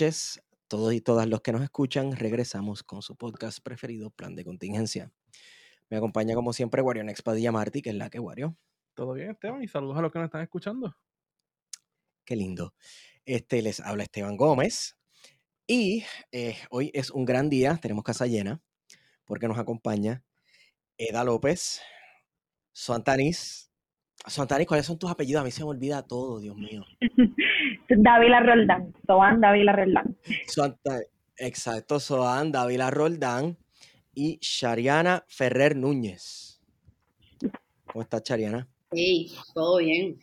noches. Todos y todas los que nos escuchan, regresamos con su podcast preferido, Plan de Contingencia. Me acompaña como siempre Wario Expadilla Martí, que es la que Wario. Todo bien, Esteban, y saludos a los que nos están escuchando. Qué lindo. Este les habla Esteban Gómez. Y eh, hoy es un gran día, tenemos casa llena, porque nos acompaña Eda López, Suantanis. Suantanis, ¿cuáles son tus apellidos? A mí se me olvida todo, Dios mío. Dávila Roldán, Soan Dávila Roldán. exacto, Soan Dávila Roldán y Shariana Ferrer Núñez. ¿Cómo estás, Shariana? Sí, todo bien.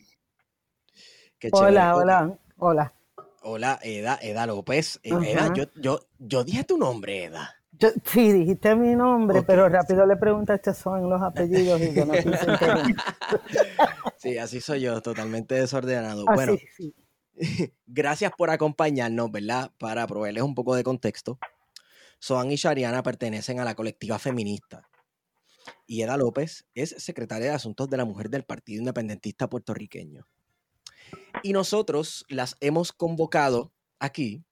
hola, hola, hola. Hola, Eda, Eda López. Eh, Eda, yo, yo, yo dije tu nombre, Eda. Yo, sí, dijiste mi nombre, pero rápido le preguntaste son los apellidos y yo no Sí, así soy yo, totalmente desordenado. bueno, gracias por acompañarnos, ¿verdad? Para proveerles un poco de contexto. Soan y Shariana pertenecen a la colectiva feminista. Y Eda López es secretaria de Asuntos de la Mujer del Partido Independentista Puertorriqueño. Y nosotros las hemos convocado aquí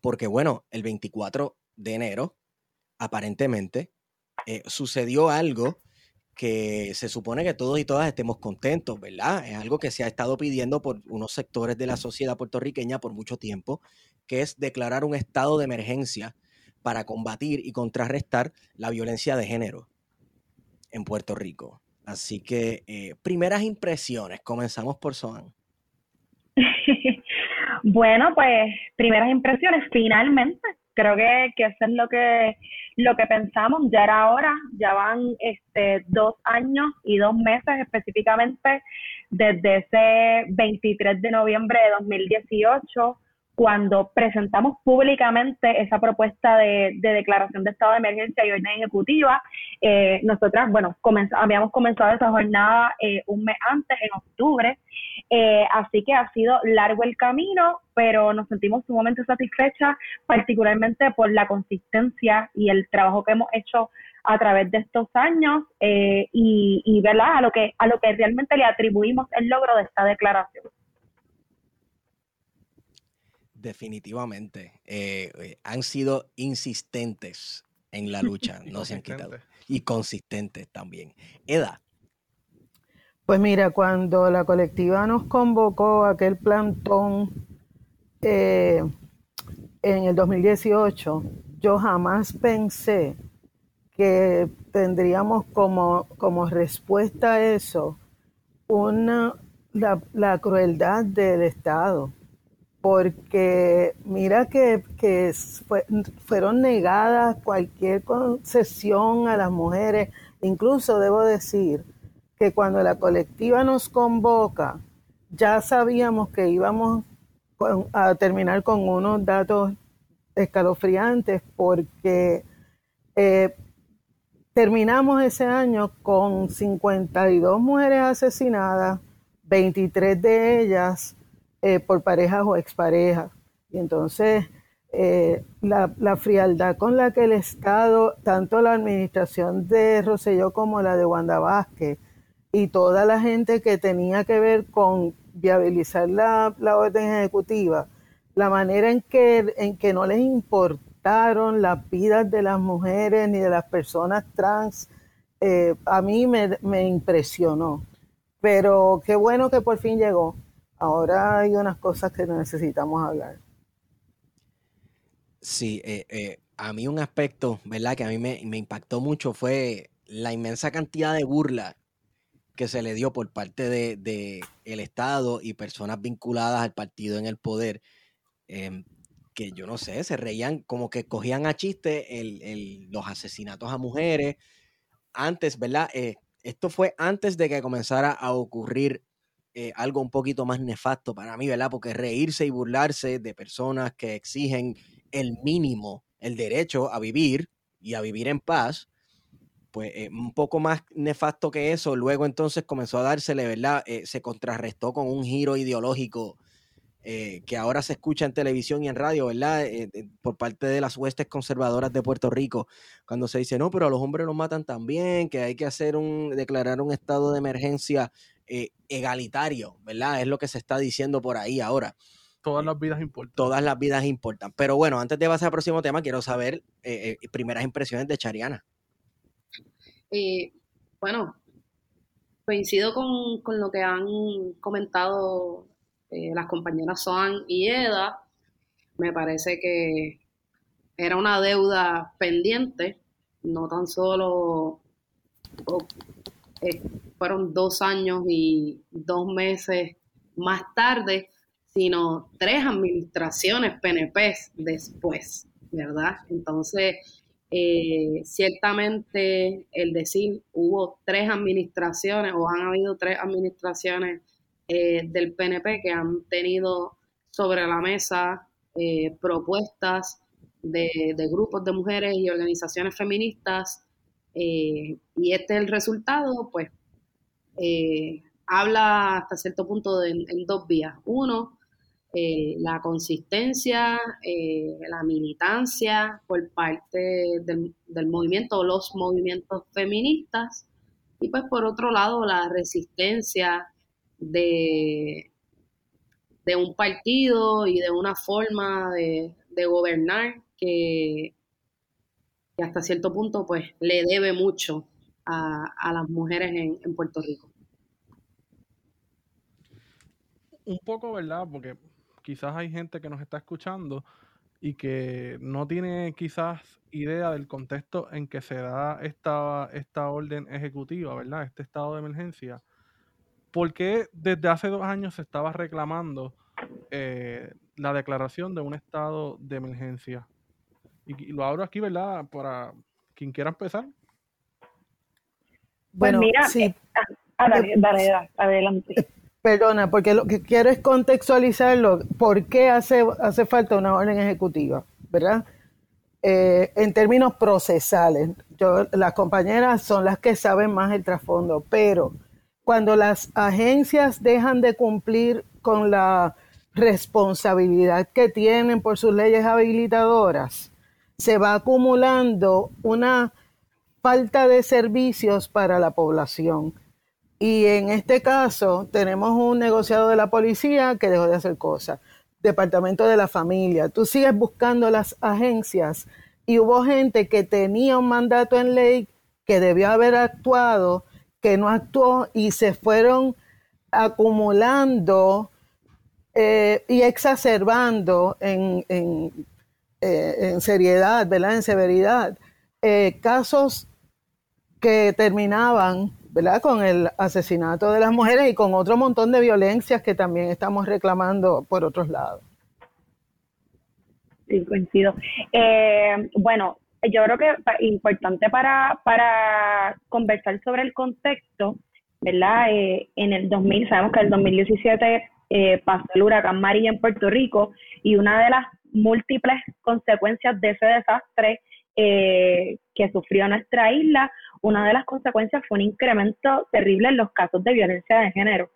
porque, bueno, el 24 de enero, aparentemente, eh, sucedió algo que se supone que todos y todas estemos contentos, ¿verdad? Es algo que se ha estado pidiendo por unos sectores de la sociedad puertorriqueña por mucho tiempo, que es declarar un estado de emergencia para combatir y contrarrestar la violencia de género en Puerto Rico. Así que, eh, primeras impresiones, comenzamos por Soan. bueno, pues, primeras impresiones, finalmente creo que, que eso es lo que lo que pensamos. Ya era hora ya van este dos años y dos meses específicamente desde ese 23 de noviembre de 2018 cuando presentamos públicamente esa propuesta de, declaración de estado de emergencia y orden ejecutiva, eh, nosotras, bueno, habíamos comenzado esa jornada eh, un mes antes, en octubre, eh, así que ha sido largo el camino, pero nos sentimos sumamente satisfechas, particularmente por la consistencia y el trabajo que hemos hecho a través de estos años y, y ¿verdad? a lo que a lo que realmente le atribuimos el logro de esta declaración. Definitivamente. Eh, eh, han sido insistentes en la lucha, no se han quitado. Y consistentes también. Eda. Pues mira, cuando la colectiva nos convocó a aquel plantón eh, en el 2018, yo jamás pensé que tendríamos como, como respuesta a eso una, la, la crueldad del Estado porque mira que, fueron negadas cualquier concesión a las mujeres. Incluso debo decir que cuando la colectiva nos convoca, ya sabíamos que íbamos a terminar con unos datos escalofriantes porque eh, terminamos ese año con 52 mujeres asesinadas, 23 de ellas eh, por parejas o exparejas. Y entonces eh, la, frialdad con la que el Estado, tanto la administración de Roselló como la de Wanda Vázquez, y toda la gente que tenía que ver con viabilizar la, orden ejecutiva, la manera en que, en que no les importaron las vidas de las mujeres ni de las personas trans, eh, a mí me, me impresionó. Pero qué bueno que por fin llegó. Ahora hay unas cosas que necesitamos hablar. Sí, eh, eh, a mí un aspecto, ¿verdad? Que a mí me, impactó mucho fue la inmensa cantidad de burla que se le dio por parte de, el Estado y personas vinculadas al partido en el poder, em, que yo no sé, se reían como que cogían a chiste el, los asesinatos a mujeres. Antes, ¿verdad? Eh, esto fue antes de que comenzara a ocurrir eh, algo un poquito más nefasto para mí, ¿verdad? Porque reírse y burlarse de personas que exigen el mínimo, el derecho a vivir y a vivir en paz, pues eh, un poco más nefasto que eso, luego entonces comenzó a dársele, ¿verdad? Eh, se contrarrestó con un giro ideológico que ahora se escucha en televisión y en radio, ¿verdad? por parte de las huestes conservadoras de Puerto Rico, cuando se dice, no, pero a los hombres los matan también, que hay que hacer un, declarar un estado de emergencia eh, egalitario, ¿verdad? Es lo que se está diciendo por ahí ahora. todas las vidas importan. Todas las vidas importan. Pero bueno, antes de pasar al próximo tema, quiero saber eh, eh, primeras impresiones de Chariana. Eh, bueno, coincido con, lo que han comentado las compañeras Soan y Eda. Me parece que era una deuda pendiente, no tan solo fueron dos años y dos meses más tarde, sino tres administraciones PNP después, ¿verdad? Entonces, eh, ciertamente el decir hubo tres administraciones o han habido tres administraciones eh, del PNP que han tenido sobre la mesa eh, propuestas de, grupos de mujeres y organizaciones feministas y este es el resultado, pues habla hasta cierto punto en dos vías. Uno, eh, la consistencia, eh, la militancia por parte del, del movimiento o los movimientos feministas y pues por otro lado la resistencia de, de un partido y de una forma de, gobernar que, hasta cierto punto pues le debe mucho a, las mujeres en, en Puerto Rico. Un poco, ¿verdad? Porque quizás hay gente que nos está escuchando y que no tiene quizás idea del contexto en que se da esta, esta orden ejecutiva, ¿verdad? Este estado de emergencia. ¿Por qué desde hace dos años se estaba reclamando eh, la declaración de un estado de emergencia? Y, lo abro aquí, ¿verdad? Para quien quiera empezar. Bueno, pues mira, sí. Eh, ah, dale, dale, adelante. Perdona, porque lo que quiero es contextualizarlo. ¿Por qué hace, hace falta una orden ejecutiva? ¿Verdad? Eh, en términos procesales, yo, las compañeras son las que saben más el trasfondo, pero cuando las agencias dejan de cumplir con la responsabilidad que tienen por sus leyes habilitadoras, se va acumulando una falta de servicios para la población. Y en este caso tenemos un negociado de la policía que dejó de hacer cosas, departamento de la familia. Tú sigues buscando las agencias y hubo gente que tenía un mandato en ley que debió haber actuado, que no actuó y se fueron acumulando eh, y exacerbando en, en, eh, seriedad, ¿verdad? En severidad, eh, casos que terminaban ¿verdad? Con el asesinato de las mujeres y con otro montón de violencias que también estamos reclamando por otros lados. Sí, coincido. Eh, bueno, yo creo que importante para, para conversar sobre el contexto, ¿verdad? Eh, en el 2000, sabemos que en el 2017 eh, pasó el huracán María en Puerto Rico y una de las múltiples consecuencias de ese desastre que sufrió nuestra isla una de las consecuencias fue un incremento terrible en los casos de violencia de género.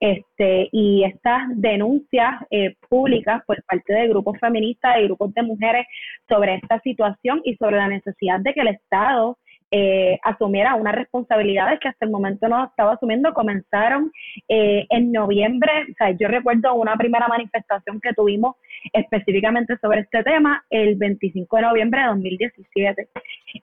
Este, y estas denuncias eh, públicas por parte de grupos feministas y grupos de mujeres sobre esta situación y sobre la necesidad de que el Estado eh, asumiera unas responsabilidades que hasta el momento no estaba asumiendo, comenzaron eh, en noviembre, o sea, yo recuerdo una primera manifestación que tuvimos específicamente sobre este tema el 25 de noviembre de 2017.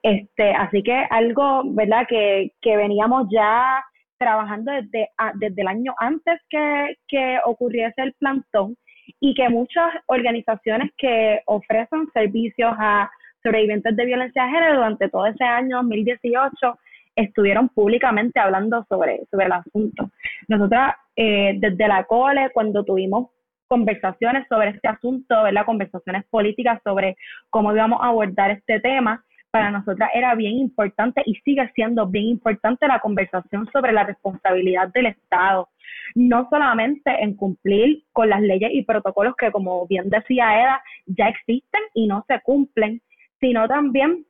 Este, así que algo, ¿verdad?, que, que veníamos ya trabajando desde, desde el año antes que, que ocurriese el plantón y que muchas organizaciones que ofrecen servicios a sobrevivientes de violencia de género durante todo ese año 2018 estuvieron públicamente hablando sobre, sobre el asunto. Nosotras, eh, desde la COLE, cuando tuvimos conversaciones sobre este asunto, ¿verdad? conversaciones políticas sobre cómo íbamos a abordar este tema, para nosotras era bien importante y sigue siendo bien importante la conversación sobre la responsabilidad del Estado, no solamente en cumplir con las leyes y protocolos que, como bien decía Eda, ya existen y no se cumplen, sino también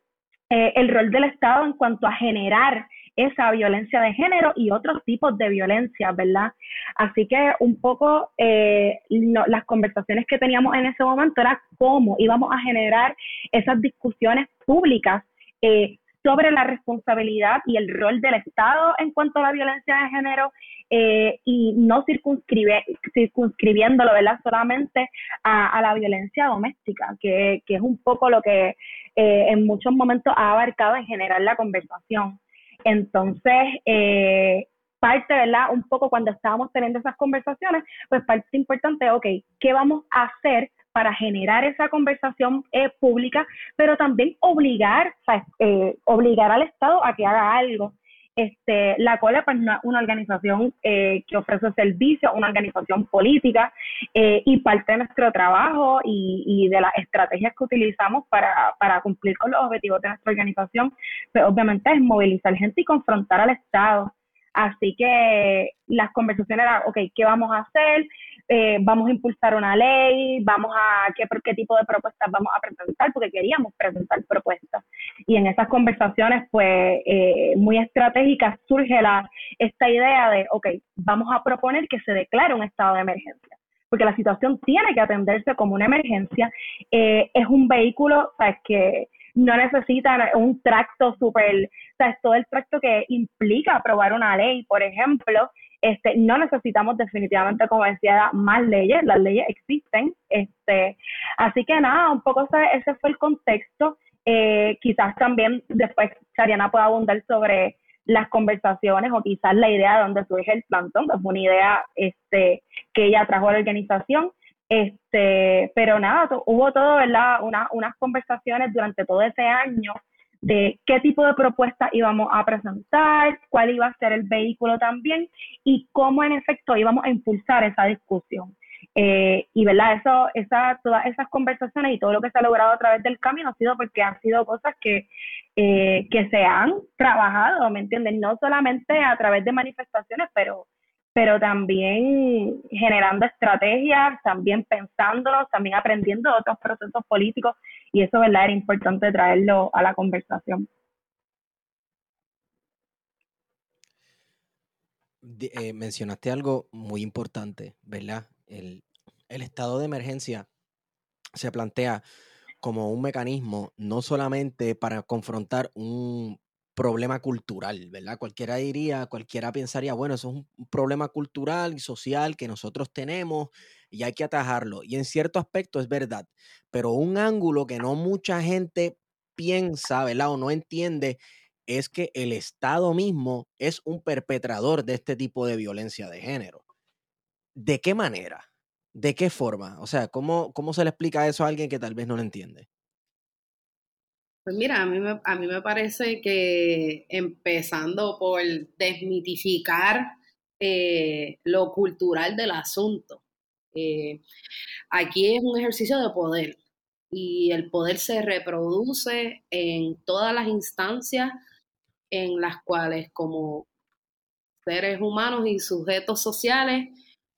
eh, el rol del Estado en cuanto a generar esa violencia de género y otros tipos de violencia, ¿verdad? Así que un poco eh, las conversaciones que teníamos en ese momento era cómo íbamos a generar esas discusiones públicas eh, sobre la responsabilidad y el rol del Estado en cuanto a la violencia de género eh, y no circunscribe, circunscribiéndolo ¿verdad? solamente a, la violencia doméstica, que, es un poco lo que eh, en muchos momentos ha abarcado en general la conversación. Entonces, eh, parte, ¿verdad? Un poco cuando estábamos teniendo esas conversaciones, pues parte importante, ok, ¿qué vamos a hacer para generar esa conversación eh, pública, pero también obligar, eh, obligar al Estado a que haga algo. Este, la COLE pues, es una, organización eh, que ofrece servicios, una organización política y parte de nuestro trabajo y, de las estrategias que utilizamos para, para, cumplir con los objetivos de nuestra organización, pues obviamente es movilizar gente y confrontar al Estado. Así que las conversaciones eran, ok, ¿qué vamos a hacer? Eh, vamos a impulsar una ley, vamos a qué, qué tipo de propuestas vamos a presentar, porque queríamos presentar propuestas. Y en esas conversaciones, pues, eh, muy estratégicas, surge la, esta idea de, ok, vamos a proponer que se declare un estado de emergencia porque la situación tiene que atenderse como una emergencia. Eh, es un vehículo, sabes que no necesita un tracto súper, sabes, todo el tracto que implica aprobar una ley, por ejemplo, este, no necesitamos definitivamente, como decía, más leyes, las leyes existen. Este, así que nada, un poco ese, ese fue el contexto. Eh, quizás también después Sariana pueda abundar sobre las conversaciones o quizás la idea de dónde surge el plantón, que es una idea este, que ella trajo a la organización. Este, pero nada, hubo todo, ¿verdad? unas conversaciones durante todo ese año de qué tipo de propuesta íbamos a presentar, cuál iba a ser el vehículo también y cómo en efecto íbamos a impulsar esa discusión. Eh, y verdad, eso, esa, todas esas conversaciones y todo lo que se ha logrado a través del camino ha sido porque han sido cosas que, eh, que se han trabajado, ¿me entienden? No solamente a través de manifestaciones, pero pero también generando estrategias, también pensándolos, también aprendiendo de otros procesos políticos y eso, ¿verdad? Era importante traerlo a la conversación. Eh, mencionaste algo muy importante, ¿verdad? El, el estado de emergencia se plantea como un mecanismo no solamente para confrontar un problema cultural, ¿verdad? Cualquiera diría, cualquiera pensaría, bueno, eso es un problema cultural y social que nosotros tenemos y hay que atajarlo. Y en cierto aspecto es verdad, pero un ángulo que no mucha gente piensa, ¿verdad? O no entiende es que el Estado mismo es un perpetrador de este tipo de violencia de género. ¿De qué manera? ¿De qué forma? O sea, ¿cómo, cómo se le explica eso a alguien que tal vez no lo entiende? Pues mira, a mí, me, a mí me parece que empezando por desmitificar eh, lo cultural del asunto. Eh, aquí es un ejercicio de poder y el poder se reproduce en todas las instancias en las cuales como seres humanos y sujetos sociales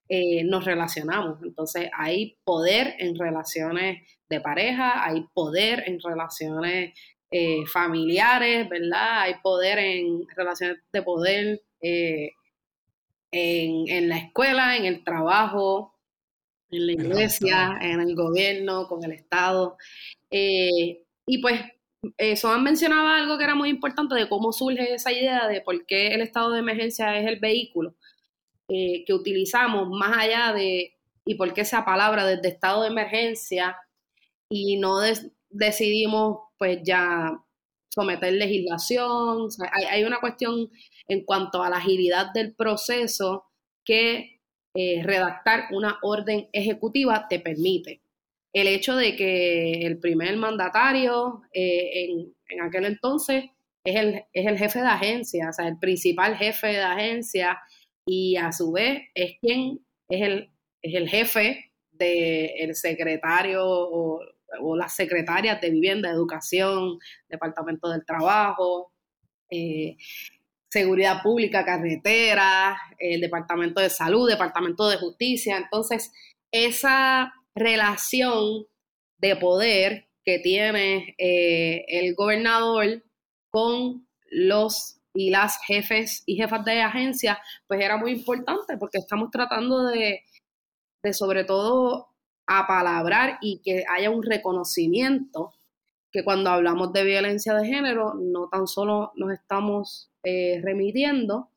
eh, nos relacionamos. Entonces hay poder en relaciones de pareja, hay poder en relaciones eh, familiares, ¿verdad? Hay poder en relaciones de poder eh, en, la escuela, en el trabajo, en la iglesia, en el gobierno, con el Estado. Eh, y pues eso han mencionado algo que era muy importante de cómo surge esa idea de por qué el estado de emergencia es el vehículo que utilizamos más allá de, y por qué esa palabra desde estado de emergencia y no decidimos pues ya someter legislación. hay, una cuestión en cuanto a la agilidad del proceso que eh, redactar una orden ejecutiva te permite. El hecho de que el primer mandatario eh, en, en, aquel entonces es el, es el jefe de agencia, o sea, el principal jefe de agencia y a su vez es quien es el, es el jefe del secretario o o las secretarias de vivienda, educación, departamento del trabajo, eh, seguridad pública, carretera, el departamento de salud, departamento de justicia. Entonces, esa relación de poder que tiene eh, el gobernador con los y las jefes y jefas de agencia, pues era muy importante porque estamos tratando de, de sobre todo apalabrar y que haya un reconocimiento que cuando hablamos de violencia de género, no tan solo nos estamos eh, remitiendo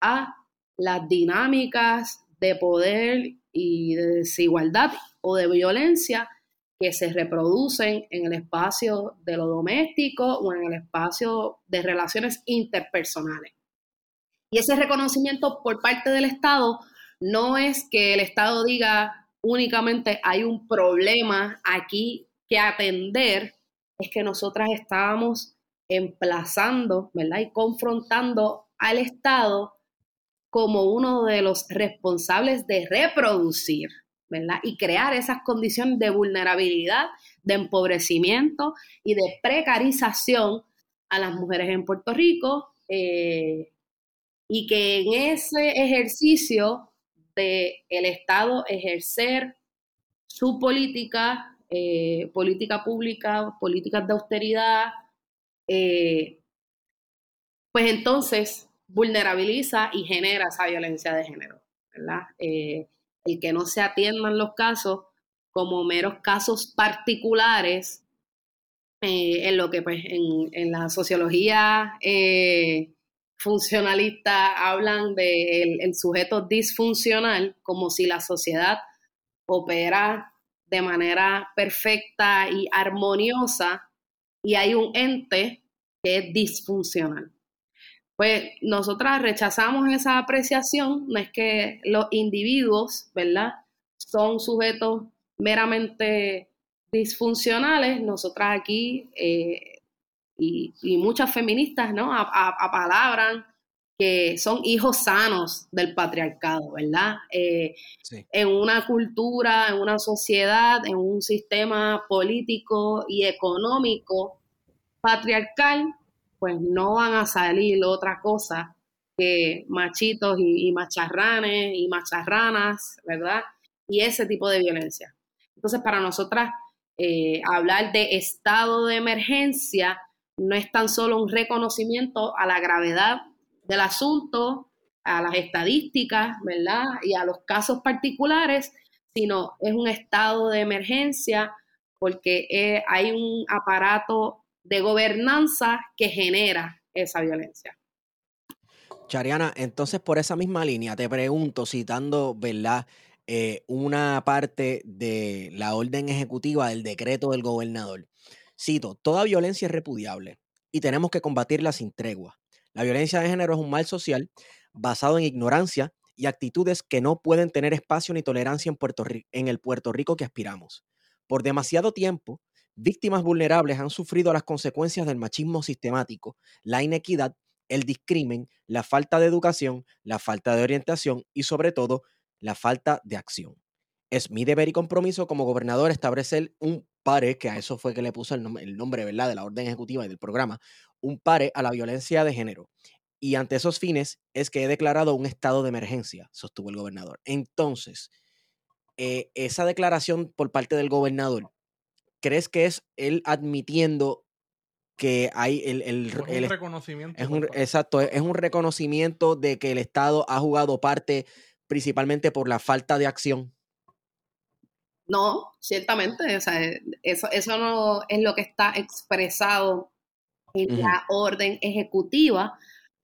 a las dinámicas de poder y de desigualdad o de violencia que se reproducen en el espacio de lo doméstico o en el espacio de relaciones interpersonales. Y ese reconocimiento por parte del Estado no es que el Estado diga únicamente hay un problema aquí que atender, es que nosotras estábamos emplazando, ¿verdad? Y confrontando al Estado como uno de los responsables de reproducir, Y crear esas condiciones de vulnerabilidad, de empobrecimiento y de precarización a las mujeres en Puerto Rico eh, y que en ese ejercicio de el Estado ejercer su política, eh, política pública, políticas de austeridad, eh, pues entonces vulnerabiliza y genera esa violencia de género, ¿verdad? El que no se atiendan los casos como meros casos particulares, en lo que pues en, la sociología funcionalistas hablan del el sujeto disfuncional como si la sociedad opera de manera perfecta y armoniosa y hay un ente que es disfuncional. Pues nosotras rechazamos esa apreciación, no es que los individuos, ¿verdad? Son sujetos meramente disfuncionales, nosotras aquí eh, y, muchas feministas, ¿no? Apalabran que son hijos sanos del patriarcado, ¿verdad? Eh, en una cultura, en una sociedad, en un sistema político y económico patriarcal, pues no van a salir otra cosa que machitos y, macharranes y macharranas, ¿verdad? Y ese tipo de violencia. Entonces, para nosotras, eh, hablar de estado de emergencia no es tan solo un reconocimiento a la gravedad del asunto, a las estadísticas, ¿verdad? Y a los casos particulares, sino es un estado de emergencia porque eh, hay un aparato de gobernanza que genera esa violencia. Chariana, entonces por esa misma línea te pregunto, citando, ¿verdad? Eh, una parte de la orden ejecutiva del decreto del gobernador. Cito, toda violencia es repudiable y tenemos que combatirla sin tregua. La violencia de género es un mal social basado en ignorancia y actitudes que no pueden tener espacio ni tolerancia en, Puerto en el Puerto Rico que aspiramos. Por demasiado tiempo, víctimas vulnerables han sufrido las consecuencias del machismo sistemático, la inequidad, el discrimen, la falta de educación, la falta de orientación y sobre todo la falta de acción. Es mi deber y compromiso como gobernador establecer un pare, que a eso fue que le puso el, nombre, ¿verdad?, de la orden ejecutiva y del programa, un pare a la violencia de género. Y ante esos fines es que he declarado un estado de emergencia, sostuvo el gobernador. Entonces, eh, esa declaración por parte del gobernador, ¿crees que es él admitiendo que hay el, el, un reconocimiento. Es un, exacto, es un reconocimiento de que el Estado ha jugado parte principalmente por la falta de acción. No, ciertamente, o sea, eso, eso no es lo que está expresado en la orden ejecutiva.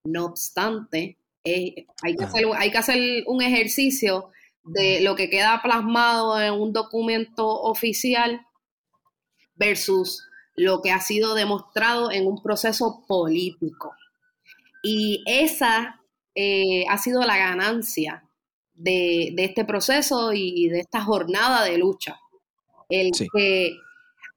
No obstante, eh, hay, que hacer, hay que hacer un ejercicio de lo que queda plasmado en un documento oficial versus lo que ha sido demostrado en un proceso político. Y esa eh, ha sido la ganancia de, este proceso y de esta jornada de lucha. El que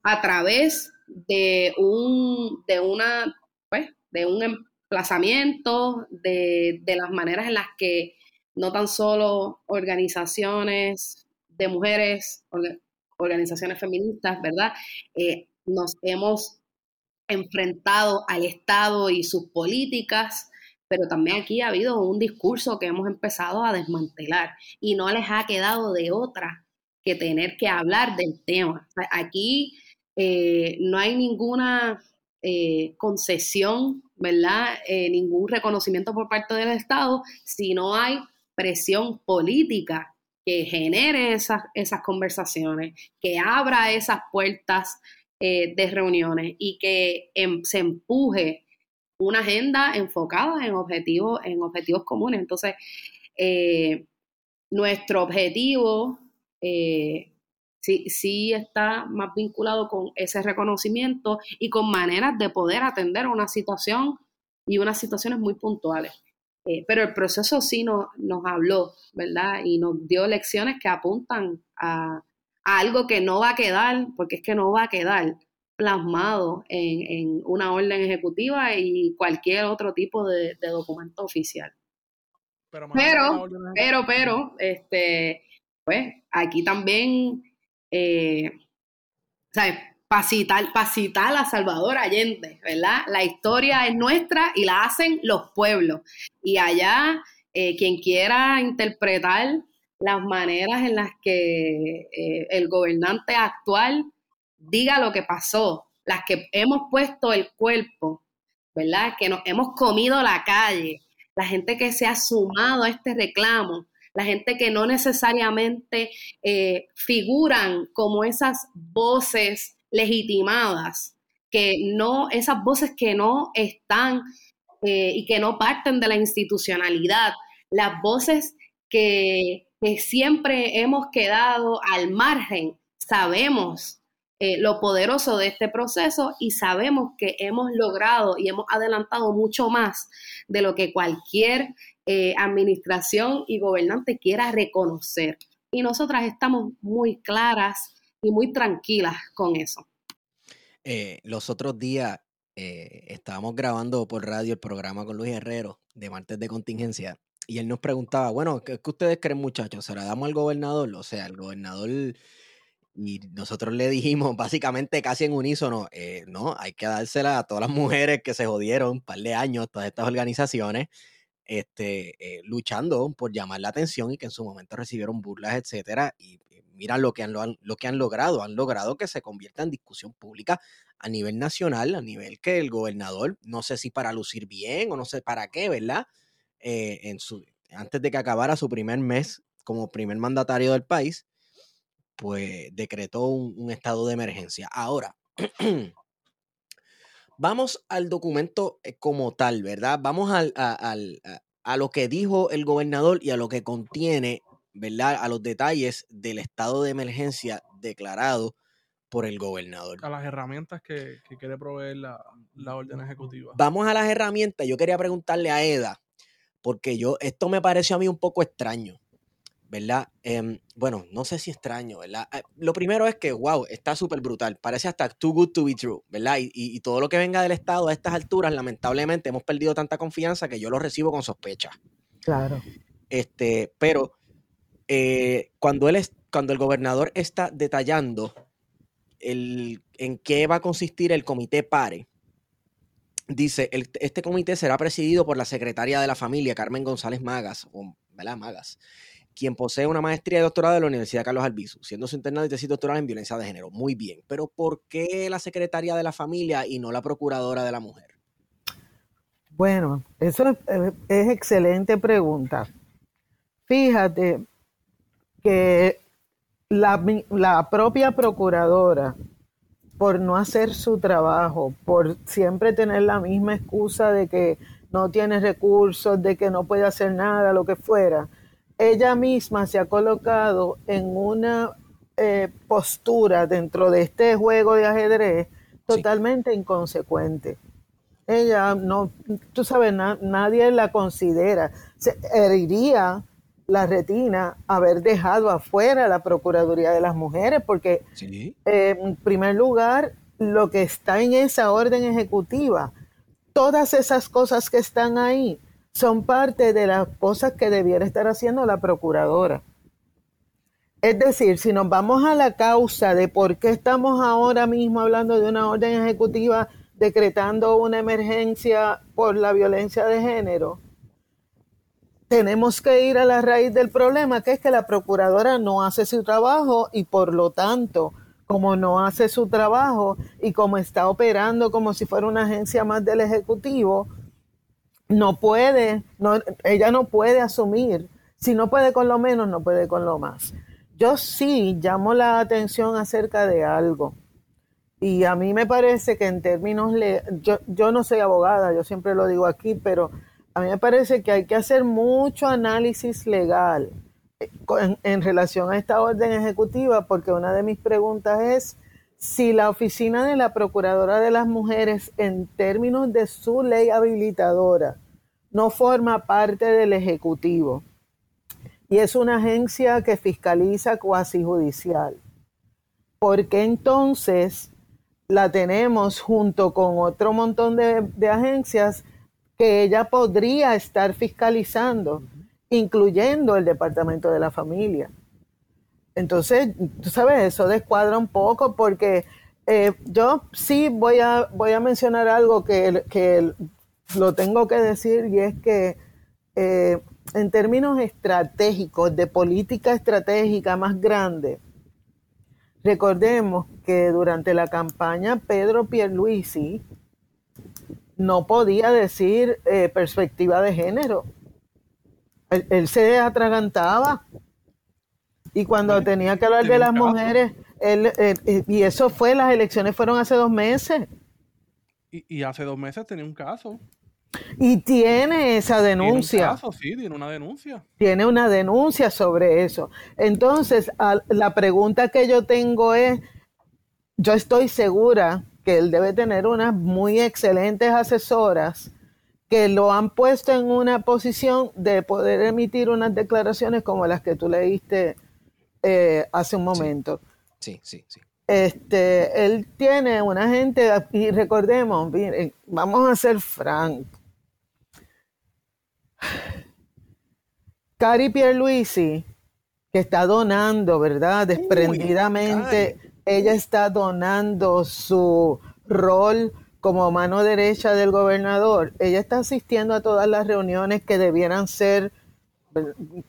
a través de un, de una, pues, de un emplazamiento, de, las maneras en las que no tan solo organizaciones de mujeres, organizaciones feministas, ¿verdad? Eh, nos hemos enfrentado al Estado y sus políticas pero también aquí ha habido un discurso que hemos empezado a desmantelar y no les ha quedado de otra que tener que hablar del tema. aquí eh, no hay ninguna eh, concesión, ¿verdad? Eh, ningún reconocimiento por parte del Estado si no hay presión política que genere esas, esas conversaciones, que abra esas puertas eh, de reuniones y que em, se empuje una agenda enfocada en objetivos, en objetivos comunes. Entonces, eh, nuestro objetivo eh, sí, sí está más vinculado con ese reconocimiento y con maneras de poder atender una situación y unas situaciones muy puntuales. Eh, pero el proceso sí nos, nos habló, ¿verdad? Y nos dio lecciones que apuntan a, algo que no va a quedar, porque es que no va a quedar plasmado en, una orden ejecutiva y cualquier otro tipo de, documento oficial. Pero, pero, pero, este, pues aquí también, eh, ¿sabes? Pacitar, pacitar a Salvador Allende, ¿verdad? La historia es nuestra y la hacen los pueblos. Y allá, eh, quien quiera interpretar las maneras en las que eh, el gobernante actual diga lo que pasó, las que hemos puesto el cuerpo, ¿verdad? Que nos hemos comido la calle, la gente que se ha sumado a este reclamo, la gente que no necesariamente eh, figuran como esas voces legitimadas, que no, esas voces que no están eh, y que no parten de la institucionalidad, las voces que, siempre hemos quedado al margen, sabemos eh, lo poderoso de este proceso y sabemos que hemos logrado y hemos adelantado mucho más de lo que cualquier eh, administración y gobernante quiera reconocer. Y nosotras estamos muy claras y muy tranquilas con eso. Eh, los otros días estábamos grabando por radio el programa con Luis Herrero de Martes de Contingencia y él nos preguntaba, bueno, ¿qué, qué ustedes creen muchachos? ¿Se la damos al gobernador? O sea, el gobernador y nosotros le dijimos básicamente casi en unísono, eh, no, hay que dársela a todas las mujeres que se jodieron un par de años, todas estas organizaciones, este, eh, luchando por llamar la atención y que en su momento recibieron burlas, etcétera. Y eh, mira lo que, han, lo han logrado, han logrado que se convierta en discusión pública a nivel nacional, a nivel que el gobernador, no sé si para lucir bien o no sé para qué, ¿verdad? en su, antes de que acabara su primer mes como primer mandatario del país, pues decretó un, estado de emergencia. Ahora, vamos al documento eh, como tal, ¿verdad? Vamos al, a, lo que dijo el gobernador y a lo que contiene, ¿verdad? A los detalles del estado de emergencia declarado por el gobernador. A las herramientas que, quiere proveer la, la, orden ejecutiva. Vamos a las herramientas. Yo quería preguntarle a Eda, porque yo, esto me pareció a mí un poco extraño. ¿Verdad? Em, bueno, no sé si extraño, ¿verdad? Ah, lo primero es que, wow, está súper brutal. Parece hasta too good to be true, ¿verdad? Y, todo lo que venga del Estado a estas alturas, lamentablemente, hemos perdido tanta confianza que yo lo recibo con sospecha. Claro. Este, pero eh, cuando, él es, cuando el gobernador está detallando el, en qué va a consistir el comité PARE, dice, este comité será presidido por la secretaria de la familia, Carmen González Magas, o, ¿verdad? Magas quien posee una maestría y doctorado de la Universidad Carlos Albizu, siendo su internado y tesis doctoral en violencia de género. Muy bien, pero ¿por qué la secretaria de la familia y no la procuradora de la mujer? Bueno, eso es, es excelente pregunta. Fíjate que la, la propia procuradora, por no hacer su trabajo, por siempre tener la misma excusa de que no tiene recursos, de que no puede hacer nada, lo que fuera, ella misma se ha colocado en una eh, postura dentro de este juego de ajedrez totalmente inconsecuente. Ella no, tú sabes, nadie la considera. Se heriría la retina haber dejado afuera la Procuraduría de las Mujeres, porque eh, en primer lugar, lo que está en esa orden ejecutiva, todas esas cosas que están ahí, son parte de las cosas que debiera estar haciendo la procuradora. Es decir, si nos vamos a la causa de por qué estamos ahora mismo hablando de una orden ejecutiva decretando una emergencia por la violencia de género, tenemos que ir a la raíz del problema, que es que la procuradora no hace su trabajo y por lo tanto, como no hace su trabajo y como está operando como si fuera una agencia más del Ejecutivo, no puede, no, ella no puede asumir. Si no puede con lo menos, no puede con lo más. Yo sí llamo la atención acerca de algo. Y a mí me parece que en términos, le yo, yo no soy abogada, yo siempre lo digo aquí, pero a mí me parece que hay que hacer mucho análisis legal eh, en, en, relación a esta orden ejecutiva, porque una de mis preguntas es si la oficina de la Procuradora de las Mujeres, en términos de su ley habilitadora, no forma parte del Ejecutivo y es una agencia que fiscaliza cuasi judicial. ¿Por qué entonces la tenemos junto con otro montón de, agencias que ella podría estar fiscalizando, incluyendo el Departamento de la Familia? Entonces, tú sabes, eso descuadra un poco porque eh, yo sí voy a, voy a mencionar algo que, que lo tengo que decir y es que eh, en términos estratégicos, de política estratégica más grande, recordemos que durante la campaña Pedro Pierluisi no podía decir eh, perspectiva de género. Él, él, se atragantaba. Y cuando tenía que hablar de las mujeres, él, él, y eso fue, las elecciones fueron hace dos meses. Y, y hace dos meses tenía un caso. Y tiene esa denuncia. ¿Tiene un caso? Sí, tiene una denuncia. Tiene una denuncia sobre eso. Entonces, la pregunta que yo tengo es, yo estoy segura que él debe tener unas muy excelentes asesoras que lo han puesto en una posición de poder emitir unas declaraciones como las que tú leíste eh, hace un momento. Sí, sí, sí. Este, él tiene una gente, y recordemos, miren, vamos a ser francos. Cari Pierluisi, que está donando, ¿verdad? Desprendidamente, Uy, ella está donando su rol como mano derecha del gobernador. Ella está asistiendo a todas las reuniones que debieran ser,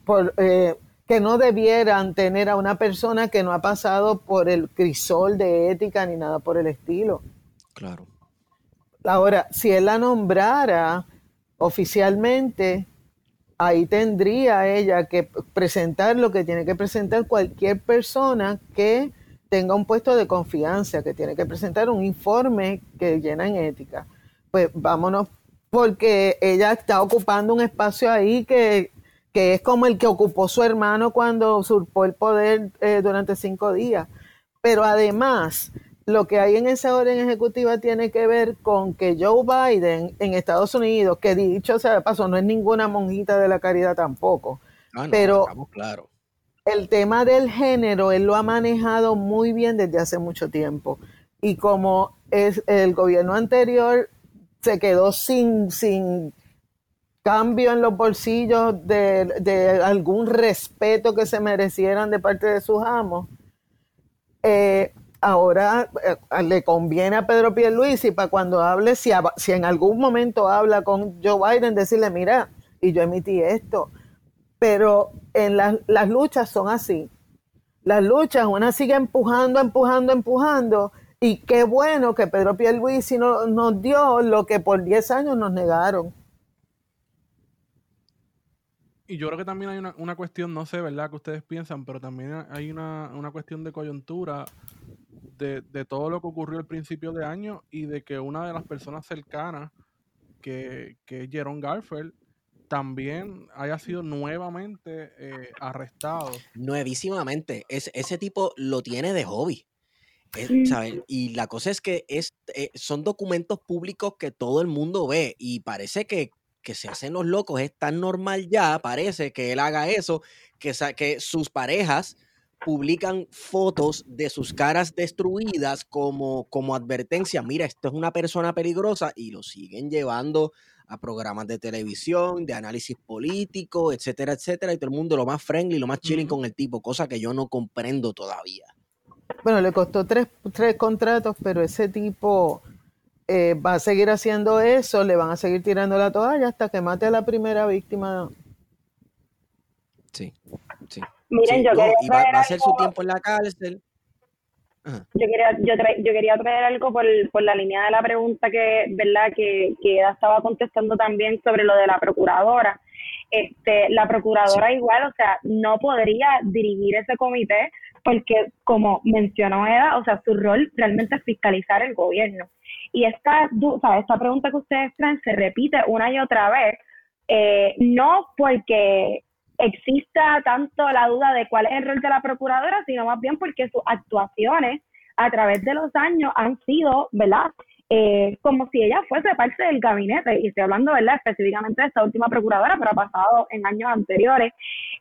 por, eh, que no debieran tener a una persona que no ha pasado por el crisol de ética ni nada por el estilo. Claro. Ahora, si él la nombrara oficialmente, ahí tendría ella que presentar lo que tiene que presentar cualquier persona que tenga un puesto de confianza, que tiene que presentar un informe que llena en ética. Pues vámonos, porque ella está ocupando un espacio ahí que, que es como el que ocupó su hermano cuando usurpó el poder eh, durante cinco días. Pero además, lo que hay en esa orden ejecutiva tiene que ver con que Joe Biden en Estados Unidos, que dicho sea de paso, no es ninguna monjita de la caridad tampoco, Ah, no, pero el tema del género él lo ha manejado muy bien desde hace mucho tiempo. Y como es el gobierno anterior se quedó sin, sin cambio en los bolsillos de, de algún respeto que se merecieran de parte de sus amos, eh, ahora eh, le conviene a Pedro Pierluisi para cuando hable, si, si en algún momento habla con Joe Biden, decirle, mira, y yo emití esto. Pero en la, las luchas son así. Las luchas, una sigue empujando, empujando, empujando, y qué bueno que Pedro Pierluisi no, nos dio lo que por 10 años nos negaron. Y yo creo que también hay una, una, cuestión, no sé, ¿verdad?, que ustedes piensan, pero también hay una, una cuestión de coyuntura de, de, todo lo que ocurrió al principio de año y de que una de las personas cercanas, que, que es Jerome Garfield, también haya sido nuevamente eh, arrestado. Nuevísimamente. Es, ese tipo lo tiene de hobby. Es, ¿sabes? Y la cosa es que es, eh, son documentos públicos que todo el mundo ve y parece que, que se hacen los locos. Es tan normal ya, parece que él haga eso, que, que sus parejas publican fotos de sus caras destruidas como, como advertencia, mira, esto es una persona peligrosa y lo siguen llevando a programas de televisión, de análisis político, etcétera, etcétera, y todo el mundo lo más friendly, lo más chilling con el tipo, cosa que yo no comprendo todavía. Bueno, le costó tres, tres contratos, pero ese tipo eh, va a seguir haciendo eso, le van a seguir tirando la toalla hasta que mate a la primera víctima. Sí, sí. Miren, sí, yo quería y va, va, a algo, su tiempo en la cárcel. Ajá. Yo quería, yo, tra yo quería traer algo por, por la línea de la pregunta que, ¿verdad? Que, que Eda estaba contestando también sobre lo de la procuradora. Este, la procuradora sí. igual, o sea, no podría dirigir ese comité porque como mencionó Eda, o sea, su rol realmente es fiscalizar el gobierno. Y esta, o sea, esta pregunta que ustedes traen se repite una y otra vez, eh, no porque exista tanto la duda de cuál es el rol de la procuradora, sino más bien porque sus actuaciones a través de los años han sido, ¿verdad? Eh, como si ella fuese parte del gabinete, y estoy hablando, ¿verdad?, específicamente de esta última procuradora, pero ha pasado en años anteriores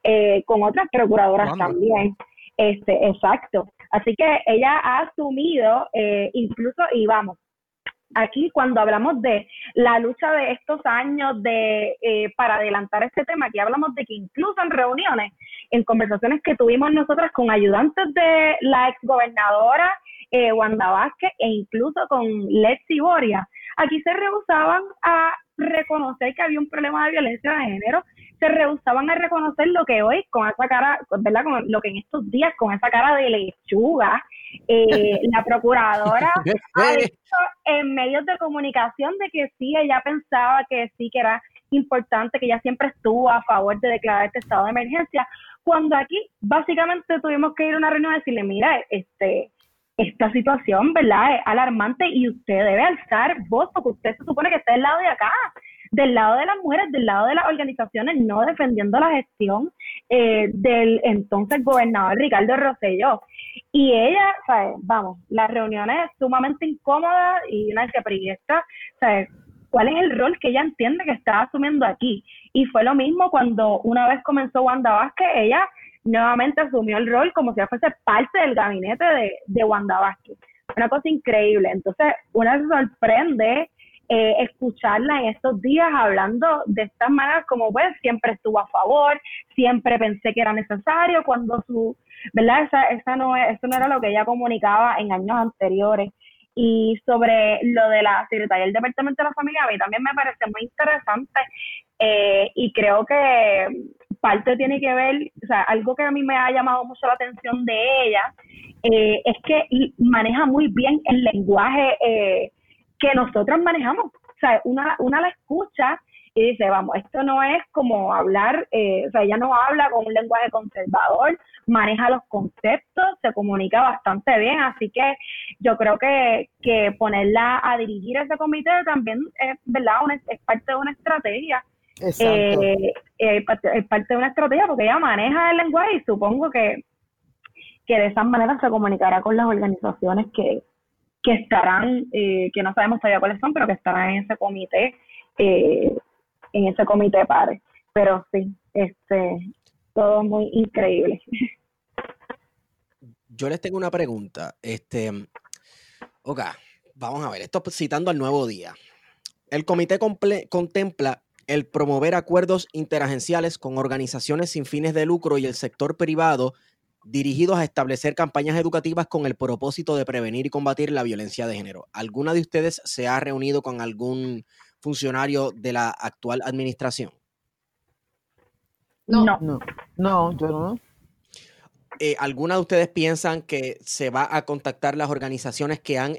eh, con otras procuradoras también. Este, exacto. Así que ella ha asumido, eh, incluso, y vamos, aquí cuando hablamos de la lucha de estos años de para adelantar este tema, aquí hablamos de que incluso en reuniones, en conversaciones que tuvimos nosotras con ayudantes de la exgobernadora eh, Wanda Vázquez e incluso con Lexi Boria, aquí se rehusaban a reconocer que había un problema de violencia de género, se rehusaban a reconocer lo que hoy, con esa cara, ¿verdad? Con lo que en estos días, con esa cara de lechuga, eh, la procuradora ha dicho en medios de comunicación de que sí, ella pensaba que sí, que era importante, que ella siempre estuvo a favor de declarar este estado de emergencia, cuando aquí básicamente tuvimos que ir a una reunión y decirle, mira, este, esta situación, ¿verdad? Es alarmante y usted debe alzar voz porque usted se supone que está del lado de acá, del lado de las mujeres, del lado de las organizaciones, no defendiendo la gestión eh, del entonces gobernador Ricardo Rosselló. Y ella, ¿sabes? Vamos, las reuniones sumamente incómodas y una que ¿sabes? ¿Cuál es el rol que ella entiende que está asumiendo aquí? Y fue lo mismo cuando una vez comenzó Wanda Vázquez, ella nuevamente asumió el rol como si fuese parte del gabinete de, de Wanda Vázquez. Una cosa increíble. Entonces, una se sorprende eh, escucharla en estos días hablando de estas maneras como pues siempre estuvo a favor, siempre pensé que era necesario cuando su, ¿verdad? Esa, esa no, eso no era lo que ella comunicaba en años anteriores. Y sobre lo de la Secretaría del Departamento de la Familia, a mí también me parece muy interesante eh, y creo que parte tiene que ver, o sea, algo que a mí me ha llamado mucho la atención de ella eh, es que maneja muy bien el lenguaje eh, que nosotros manejamos. O sea, una, una la escucha y dice, vamos, esto no es como hablar, eh, o sea, ella no habla con un lenguaje conservador, maneja los conceptos, se comunica bastante bien, así que yo creo que, que ponerla a dirigir ese comité también es, ¿verdad? es parte de una estrategia eh, eh, es parte de una estrategia porque ella maneja el lenguaje y supongo que, que de esa manera se comunicará con las organizaciones que, que estarán, eh, que no sabemos todavía cuáles son, pero que estarán en ese comité, eh, en ese comité pares. Pero sí, este, todo muy increíble. Yo les tengo una pregunta. Este, ok, vamos a ver, esto citando al nuevo día. El comité contempla el promover acuerdos interagenciales con organizaciones sin fines de lucro y el sector privado dirigidos a establecer campañas educativas con el propósito de prevenir y combatir la violencia de género. ¿Alguna de ustedes se ha reunido con algún funcionario de la actual administración? No, no, no, yo no. Eh, ¿Alguna de ustedes piensan que se va a contactar las organizaciones que han,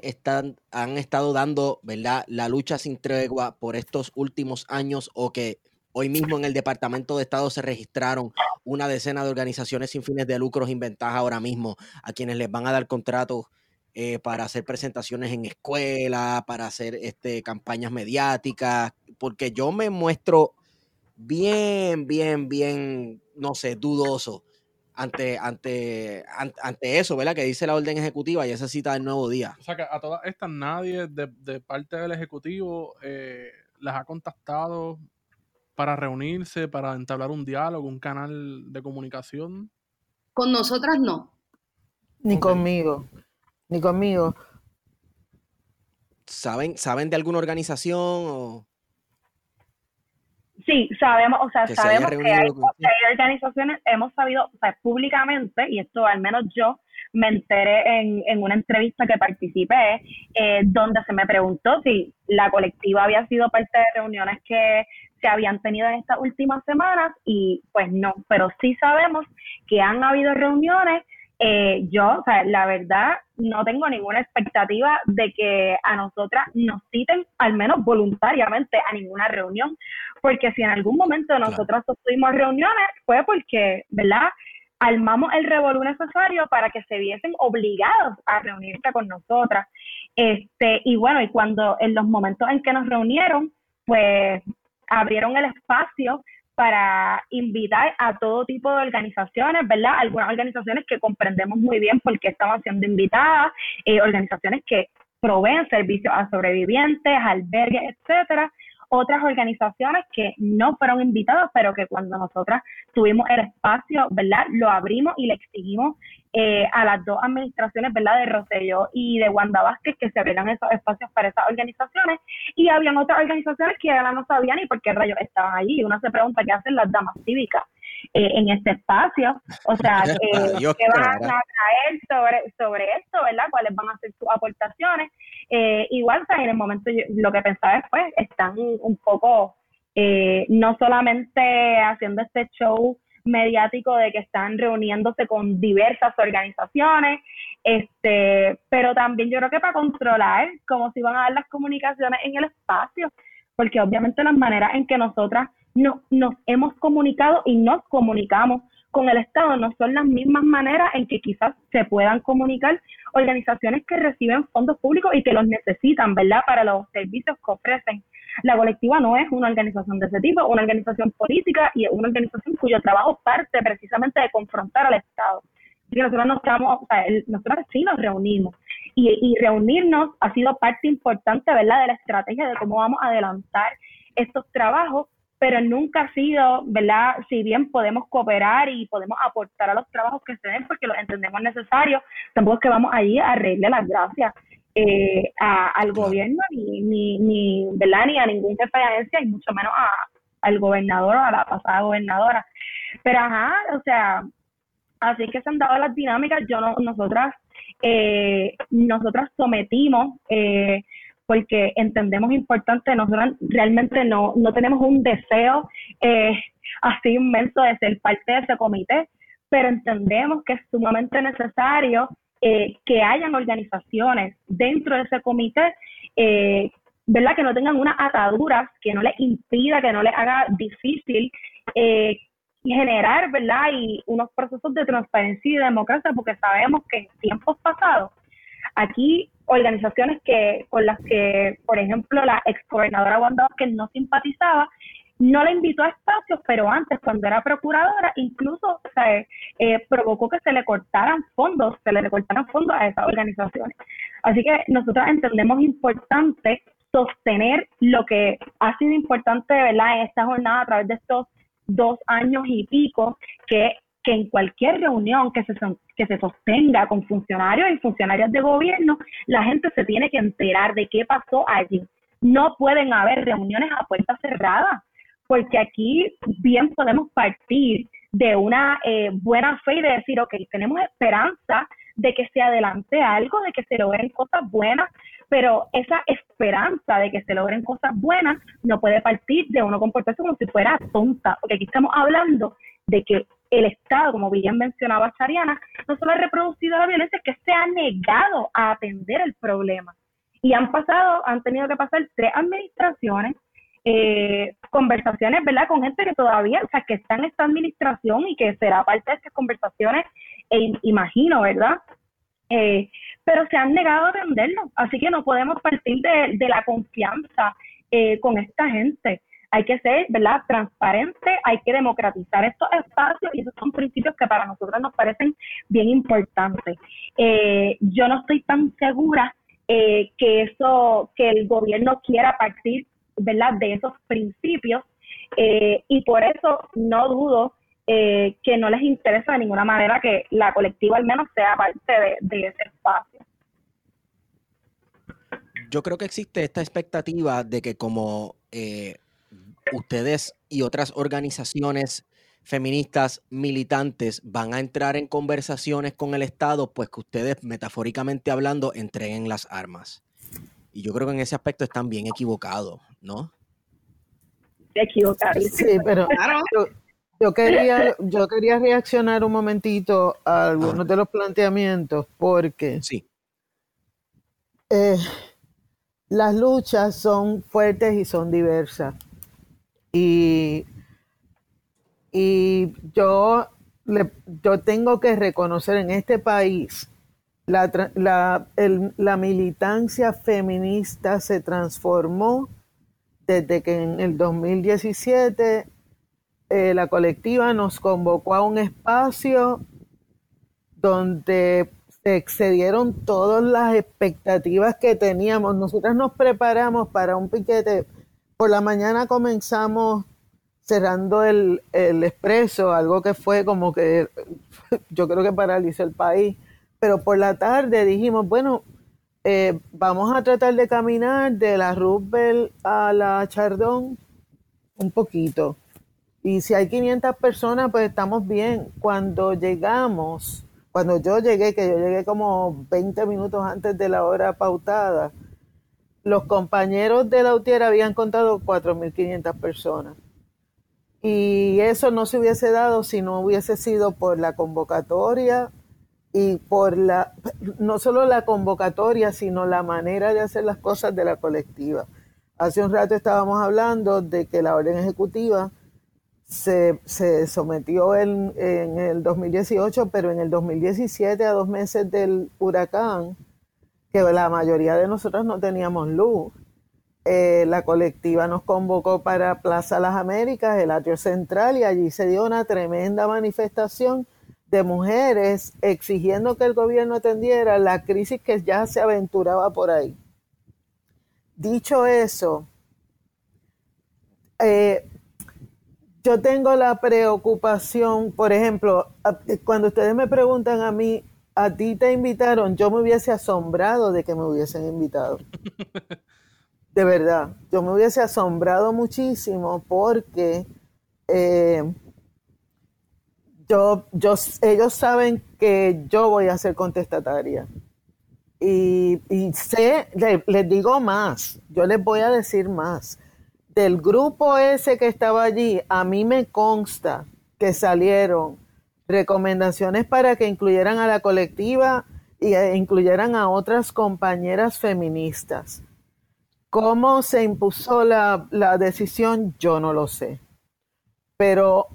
han estado dando ¿verdad? la lucha sin tregua por estos últimos años o que hoy mismo en el Departamento de Estado se registraron una decena de organizaciones sin fines de lucros inventadas ahora mismo a quienes les van a dar contratos eh, para hacer presentaciones en escuelas, para hacer este, campañas mediáticas? Porque yo me muestro bien, bien, bien, no sé, dudoso ante, ante, ante eso, ¿verdad? Que dice la orden ejecutiva y esa cita del nuevo día. O sea que a todas estas nadie de, parte del Ejecutivo eh, las ha contactado para reunirse, para entablar un diálogo, un canal de comunicación. Con nosotras no. Ni conmigo, ni conmigo. ¿Saben, ¿Saben de alguna organización o...? Sí, sabemos, o sea, sabemos que hay, organizaciones, hemos sabido, o sea, públicamente, y esto al menos yo me enteré en, en una entrevista que participé, eh, donde se me preguntó si la colectiva había sido parte de reuniones que se habían tenido en estas últimas semanas, y pues no, pero sí sabemos que han habido reuniones eh, yo, o sea, la verdad, no tengo ninguna expectativa de que a nosotras nos citen, al menos voluntariamente, a ninguna reunión, porque si en algún momento nosotras tuvimos reuniones, fue porque, ¿verdad? armamos el revolú necesario para que se viesen obligados a reunirse con nosotras. Este, y bueno, y cuando en los momentos en que nos reunieron, pues abrieron el espacio para invitar a todo tipo de organizaciones, ¿verdad? Algunas organizaciones que comprendemos muy bien por qué estamos siendo invitadas, eh, organizaciones que proveen servicios a sobrevivientes, albergues, etcétera, otras organizaciones que no fueron invitadas, pero que cuando nosotras tuvimos el espacio, ¿verdad? Lo abrimos y le exigimos eh, a las dos administraciones, ¿verdad? De Roselló y de Wanda Vázquez que se abrieran esos espacios para esas organizaciones. Y habían otras organizaciones que ahora no sabían ni por qué rayos estaban allí. Y uno se pregunta qué hacen las damas cívicas eh, en este espacio. O sea, eh, ¿qué van a traer sobre, sobre esto, verdad? ¿Cuáles van a ser sus aportaciones? Eh, igual, en el momento lo que pensaba es, pues, están un poco, eh, no solamente haciendo este show mediático de que están reuniéndose con diversas organizaciones, este, pero también yo creo que para controlar cómo se van a dar las comunicaciones en el espacio, porque obviamente las maneras en que nosotras no, nos hemos comunicado y nos comunicamos con el Estado no son las mismas maneras en que quizás se puedan comunicar organizaciones que reciben fondos públicos y que los necesitan, ¿verdad?, para los servicios que ofrecen. La colectiva no es una organización de ese tipo, una organización política y una organización cuyo trabajo parte precisamente de confrontar al Estado. Así que nosotros nos estamos, o sea, nosotros sí nos reunimos y, y reunirnos ha sido parte importante, ¿verdad?, de la estrategia de cómo vamos a adelantar estos trabajos pero nunca ha sido, ¿verdad? Si bien podemos cooperar y podemos aportar a los trabajos que se den porque los entendemos necesarios, tampoco es que vamos ahí a reírle las gracias eh, al gobierno ni, ni, ni, ¿verdad? ni a ningún jefe de agencia y mucho menos a, al gobernador o a la pasada gobernadora. Pero ajá, o sea, así que se han dado las dinámicas, yo no, nosotras, eh, nosotras sometimos eh, porque entendemos importante, nosotros realmente no, no tenemos un deseo eh, así inmenso de ser parte de ese comité, pero entendemos que es sumamente necesario eh, que hayan organizaciones dentro de ese comité, eh, ¿verdad? Que no tengan unas ataduras que no les impida, que no les haga difícil eh, generar, ¿verdad? Y unos procesos de transparencia y democracia, porque sabemos que en tiempos pasados aquí organizaciones que con las que, por ejemplo, la ex gobernadora Wanda que no simpatizaba, no la invitó a espacios, pero antes, cuando era procuradora, incluso eh, provocó que se le cortaran fondos, se le recortaran fondos a esas organizaciones. Así que nosotros entendemos importante sostener lo que ha sido importante, ¿verdad?, en esta jornada a través de estos dos años y pico, que que en cualquier reunión que se, que se sostenga con funcionarios y funcionarias de gobierno, la gente se tiene que enterar de qué pasó allí. No pueden haber reuniones a puertas cerradas, porque aquí bien podemos partir de una eh, buena fe y de decir, ok, tenemos esperanza de que se adelante algo, de que se logren cosas buenas, pero esa esperanza de que se logren cosas buenas no puede partir de uno comportarse como si fuera tonta, porque aquí estamos hablando de que el Estado, como bien mencionaba Chariana, no solo ha reproducido la violencia, es que se ha negado a atender el problema. Y han pasado, han tenido que pasar tres administraciones, eh, conversaciones, ¿verdad?, con gente que todavía, o sea, que está en esta administración y que será parte de estas conversaciones, e imagino, ¿verdad? Eh, pero se han negado a atenderlo, así que no podemos partir de, la confianza eh, con esta gente hay que ser, ¿verdad?, transparente, hay que democratizar estos espacios y esos son principios que para nosotros nos parecen bien importantes. Eh, yo no estoy tan segura eh, que eso, que el gobierno quiera partir, ¿verdad?, de esos principios eh, y por eso no dudo que no les interesa de ninguna manera que la colectiva al menos sea parte de, de ese espacio yo creo que existe esta expectativa de que como eh, ustedes y otras organizaciones feministas militantes van a entrar en conversaciones con el Estado, pues que ustedes, metafóricamente hablando, entreguen las armas. Y yo creo que en ese aspecto están bien equivocados, ¿no? Equivocados. Sí, pero yo, quería, yo quería reaccionar un momentito a algunos de los planteamientos, porque sí. Eh, las luchas son fuertes y son diversas. Y, y yo yo tengo que reconocer en este país la, la, militancia feminista se transformó desde que en el 2017 eh, la colectiva nos convocó a un espacio donde se excedieron todas las expectativas que teníamos. Nosotras nos preparamos para un piquete. Por la mañana comenzamos cerrando el, el expreso, algo que fue como que yo creo que paralizó el país pero por la tarde dijimos, bueno, eh, vamos a tratar de caminar de la Roosevelt a la Chardón un poquito. Y si hay 500 personas, pues estamos bien. Cuando llegamos, cuando yo llegué, que yo llegué como 20 minutos antes de la hora pautada, los compañeros de la UTIER habían contado 4.500 personas. Y eso no se hubiese dado si no hubiese sido por la convocatoria y por la, no solo la convocatoria, sino la manera de hacer las cosas de la colectiva. Hace un rato estábamos hablando de que la orden ejecutiva se, sometió en, en, el 2018, pero en el 2017, a dos meses del huracán, que la mayoría de nosotros no teníamos luz. Eh, la colectiva nos convocó para Plaza Las Américas, el atrio central, y allí se dio una tremenda manifestación de mujeres exigiendo que el gobierno atendiera la crisis que ya se aventuraba por ahí. Dicho eso, eh, yo tengo la preocupación, por ejemplo, cuando ustedes me preguntan a mí, a ti te invitaron, yo me hubiese asombrado de que me hubiesen invitado. De verdad, yo me hubiese asombrado muchísimo porque eh, yo, yo, ellos saben que yo voy a ser contestataria. Y, sé, les digo más, yo les voy a decir más. Del grupo ese que estaba allí, a mí me consta que salieron recomendaciones para que incluyeran a la colectiva e incluyeran a otras compañeras feministas. ¿Cómo se impuso la, la decisión? Yo no lo sé. Pero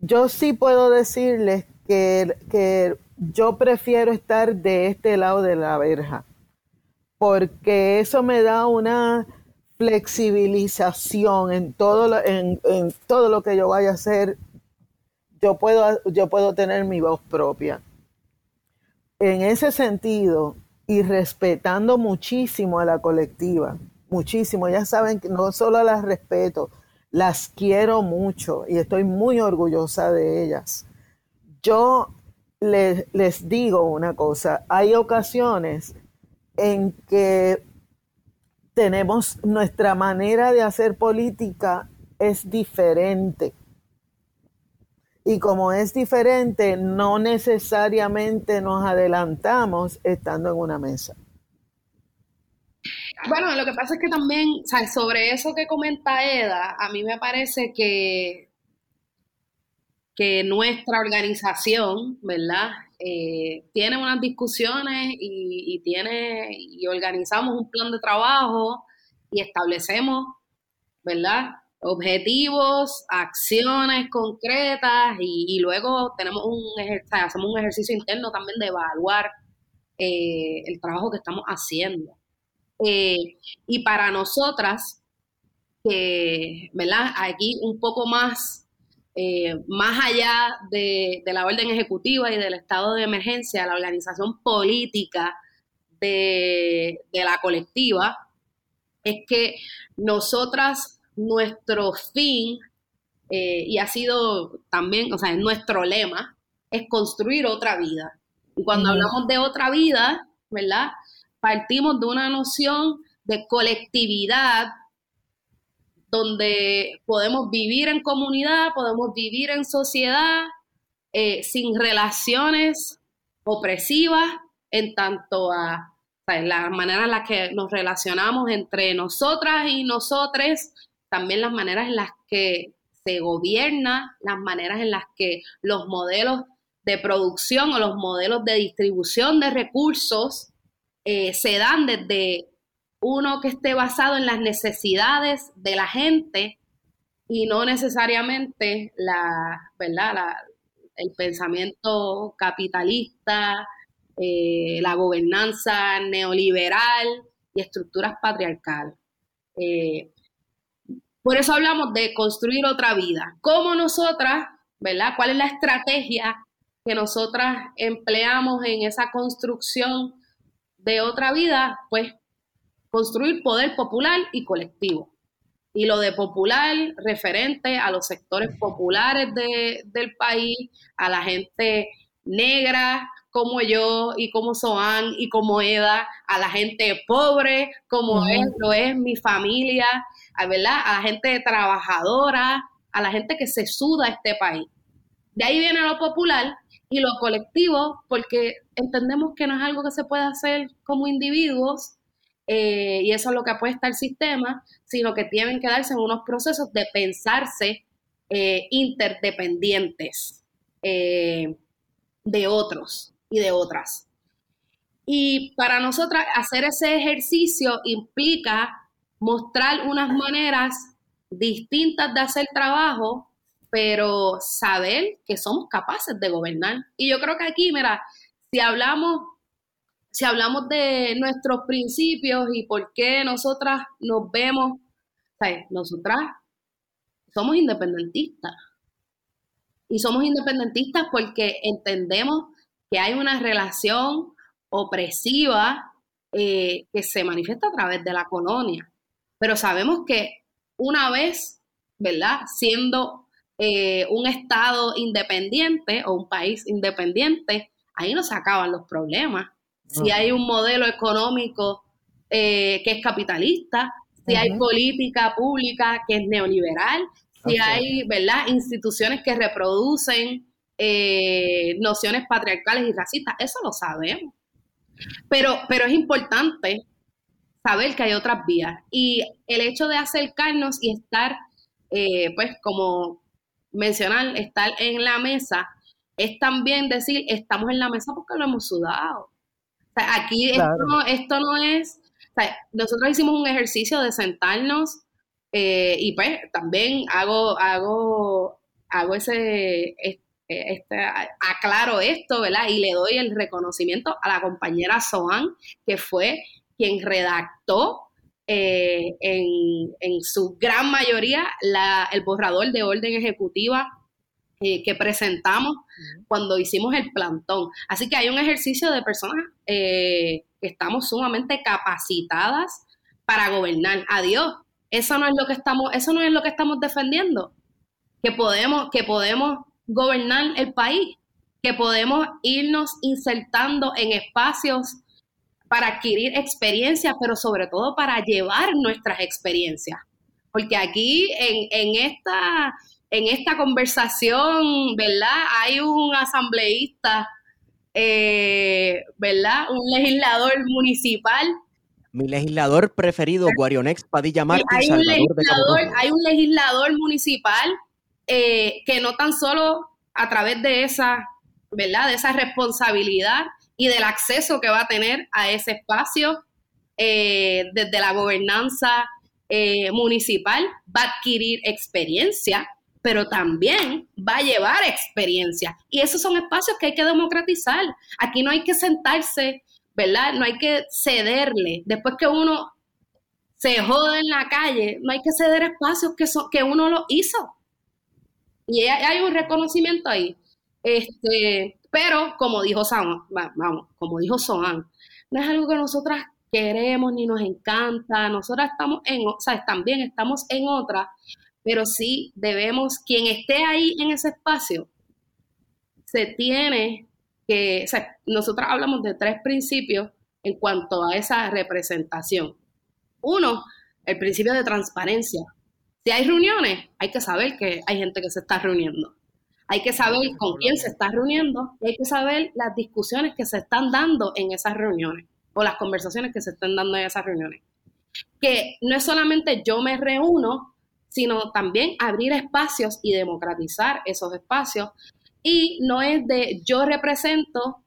yo sí puedo decirles que, que yo prefiero estar de este lado de la verja, porque eso me da una flexibilización en todo lo, en, todo lo que yo vaya a hacer. Yo puedo, yo puedo tener mi voz propia. En ese sentido, y respetando muchísimo a la colectiva, muchísimo, ya saben que no solo las respeto, las quiero mucho y estoy muy orgullosa de ellas. Yo les, les digo una cosa, hay ocasiones en que tenemos nuestra manera de hacer política es diferente. Y como es diferente, no necesariamente nos adelantamos estando en una mesa. Bueno, lo que pasa es que también, o sobre eso que comenta Eda, a mí me parece que, que nuestra organización, ¿verdad? Eh, tiene unas discusiones y, tiene y organizamos un plan de trabajo y establecemos, ¿verdad? Objetivos, acciones concretas y, luego tenemos un hacemos un ejercicio interno también de evaluar eh, el trabajo que estamos haciendo. Eh, y para nosotras, que, ¿verdad? Aquí un poco más, eh, más allá de, la orden ejecutiva y del estado de emergencia, la organización política de, la colectiva, es que nosotras, nuestro fin, eh, y ha sido también, o sea, es nuestro lema, es construir otra vida. Y cuando hablamos de otra vida, ¿verdad? partimos de una noción de colectividad donde podemos vivir en comunidad, podemos vivir en sociedad eh, sin relaciones opresivas en tanto a la manera en la que nos relacionamos entre nosotras y nosotres, también las maneras en las que se gobierna, las maneras en las que los modelos de producción o los modelos de distribución de recursos eh, se dan desde uno que esté basado en las necesidades de la gente y no necesariamente la, ¿verdad? el pensamiento capitalista, eh, la gobernanza neoliberal y estructuras patriarcales. Eh, por eso hablamos de construir otra vida. ¿Cómo nosotras, verdad? ¿Cuál es la estrategia que nosotras empleamos en esa construcción de otra vida? Pues construir poder popular y colectivo. Y lo de popular referente a los sectores populares del país, a la gente negra como yo y como Soan y como Eda, a la gente pobre como es, lo es mi familia, a, a la gente trabajadora, a la gente que se suda este país. De ahí viene lo popular y lo colectivo, porque entendemos que no es algo que se puede hacer como individuos, eh, y eso es lo que apuesta el sistema, sino que tienen que darse en unos procesos de pensarse eh, interdependientes eh, de otros y de otras. Y para nosotras hacer ese ejercicio implica mostrar unas maneras distintas de hacer trabajo, pero saber que somos capaces de gobernar. Y yo creo que aquí, mira, si hablamos si hablamos de nuestros principios y por qué nosotras nos vemos, ¿sabes? nosotras somos independentistas. Y somos independentistas porque entendemos que hay una relación opresiva eh, que se manifiesta a través de la colonia. Pero sabemos que una vez, ¿verdad? Siendo eh, un Estado independiente o un país independiente, ahí no se acaban los problemas si hay un modelo económico eh, que es capitalista, si hay política pública que es neoliberal, si hay, ¿verdad?, instituciones que reproducen eh, nociones patriarcales y racistas, eso lo sabemos. Pero, pero es importante saber que hay otras vías. Y el hecho de acercarnos y estar, eh, pues como mencionar, estar en la mesa, es también decir, estamos en la mesa porque lo hemos sudado aquí esto, no, es, nosotros hicimos un ejercicio de sentarnos eh, y pues también hago, hago, hago ese, este, aclaro esto, ¿verdad? Y le doy el reconocimiento a la compañera Soan, que fue quien redactó eh, en, en, su gran mayoría la, el borrador de orden ejecutiva eh, que presentamos cuando hicimos el plantón. Así que hay un ejercicio de personas eh, que estamos sumamente capacitadas para gobernar. Adiós. Eso no es lo que estamos, eso no es lo que estamos defendiendo. Que podemos, que podemos gobernar el país, que podemos irnos insertando en espacios para adquirir experiencias, pero sobre todo para llevar nuestras experiencias. Porque aquí en, en esta en esta conversación, ¿verdad? Hay un asambleísta, eh, ¿verdad? Un legislador municipal. Mi legislador preferido, Guarionex Padilla Martín, hay un, legislador, hay un legislador municipal eh, que no tan solo a través de esa, ¿verdad? De esa responsabilidad y del acceso que va a tener a ese espacio eh, desde la gobernanza municipal, va a adquirir experiencia pero también va a llevar experiencia. Y esos son espacios que hay que democratizar. Aquí no hay que sentarse, ¿verdad? No hay que cederle. Después que uno se jode en la calle, no hay que ceder espacios que, que uno lo hizo. Y hay un reconocimiento ahí. Este, pero como dijo Sam, vamos, como dijo Soan, no es algo que nosotras queremos ni nos encanta. Nosotras estamos en, o sea, también estamos en otra, pero sí debemos, quien esté ahí en ese espacio, se tiene que, o sea, nosotros hablamos de tres principios en cuanto a esa representación. Uno, el principio de transparencia. Si hay reuniones, hay que saber que hay gente que se está reuniendo. Hay que saber con quién se está reuniendo y hay que saber las discusiones que se están dando en esas reuniones o las conversaciones que se están dando en esas reuniones. Que no es solamente yo me reúno sino también abrir espacios y democratizar esos espacios. Y no es de yo represento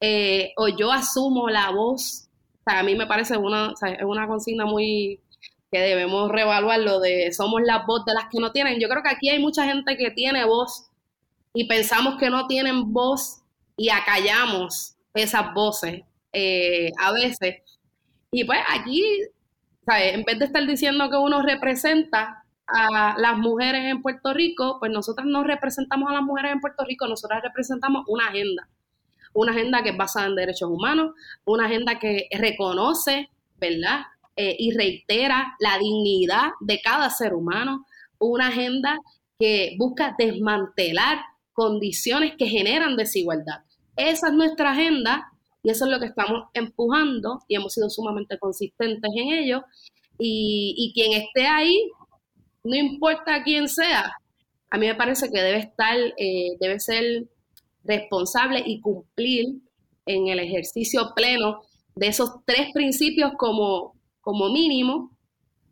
eh, o yo asumo la voz. O sea, a mí me parece una, una consigna muy que debemos reevaluar lo de somos la voz de las que no tienen. Yo creo que aquí hay mucha gente que tiene voz y pensamos que no tienen voz y acallamos esas voces eh, a veces. Y pues aquí, ¿sabes? En vez de estar diciendo que uno representa a las mujeres en Puerto Rico, pues nosotras no representamos a las mujeres en Puerto Rico, nosotras representamos una agenda. Una agenda que es basada en derechos humanos, una agenda que reconoce, ¿verdad? Eh, y reitera la dignidad de cada ser humano, una agenda que busca desmantelar condiciones que generan desigualdad. Esa es nuestra agenda y eso es lo que estamos empujando y hemos sido sumamente consistentes en ello. Y, quien esté ahí, no importa quién sea, a mí me parece que debe estar, eh, debe ser responsable y cumplir en el ejercicio pleno de esos tres principios como, como mínimo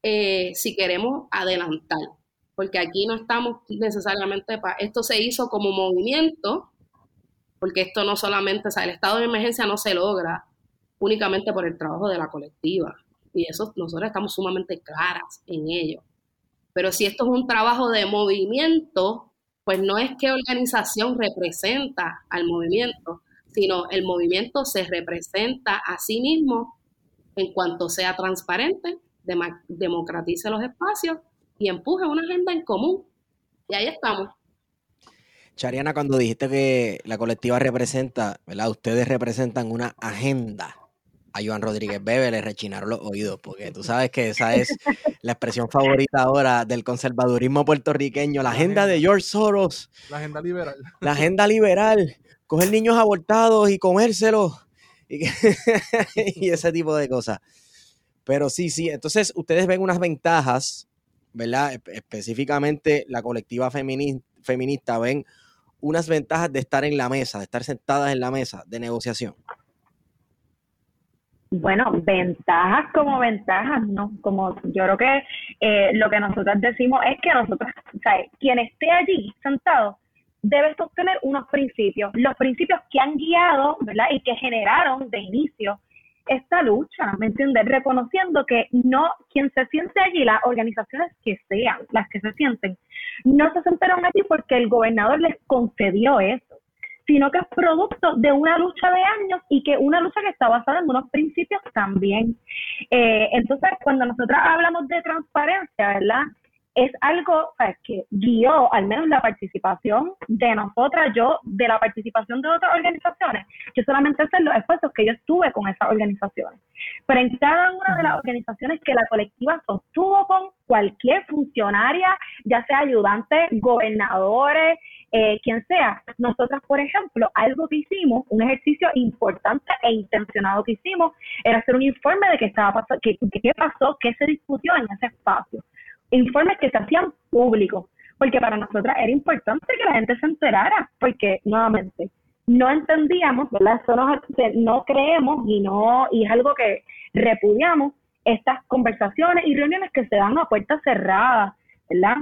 eh, si queremos adelantar. Porque aquí no estamos necesariamente para... Esto se hizo como movimiento, porque esto no solamente, o sea, el estado de emergencia no se logra únicamente por el trabajo de la colectiva. Y eso nosotros estamos sumamente claras en ello. Pero si esto es un trabajo de movimiento, pues no es que organización representa al movimiento, sino el movimiento se representa a sí mismo en cuanto sea transparente, democratice los espacios y empuje una agenda en común. Y ahí estamos. Chariana, cuando dijiste que la colectiva representa, ¿verdad? Ustedes representan una agenda. A Joan Rodríguez Bebe le rechinaron los oídos, porque tú sabes que esa es la expresión favorita ahora del conservadurismo puertorriqueño, la, agenda, de George Soros. La agenda liberal. La agenda liberal. Coger niños abortados y comérselos. Y, y ese tipo de cosas. Pero sí, sí, entonces ustedes ven unas ventajas, ¿verdad? Específicamente la colectiva feminista ven unas ventajas de estar en la mesa, de estar sentadas en la mesa de negociación? Bueno, ventajas como ventajas, ¿no? Como yo creo que eh, lo que nosotros decimos es que nosotros, quien esté allí sentado debe sostener unos principios, los principios que han guiado, ¿verdad? Y que generaron de inicio esta lucha, ¿me entiendes? Reconociendo que no, quien se siente allí, las organizaciones que sean, las que se sienten, no se sentaron allí porque el gobernador les concedió eso, sino que es producto de una lucha de años y que una lucha que está basada en unos principios también. Eh, entonces, cuando nosotros hablamos de transparencia, ¿verdad? Es algo que guió al menos la participación de nosotras, yo, de la participación de otras organizaciones. Yo solamente sé los esfuerzos que yo estuve con esas organizaciones. Pero en cada una de las organizaciones que la colectiva sostuvo con cualquier funcionaria, ya sea ayudante, gobernadores, eh, quien sea. Nosotras, por ejemplo, algo que hicimos, un ejercicio importante e intencionado que hicimos, era hacer un informe de qué estaba pasando, qué, qué pasó, qué se discutió en ese espacio informes que se hacían públicos, porque para nosotras era importante que la gente se enterara, porque nuevamente no entendíamos, ¿verdad? Eso no, no creemos y no y es algo que repudiamos estas conversaciones y reuniones que se dan a puertas cerradas, ¿verdad?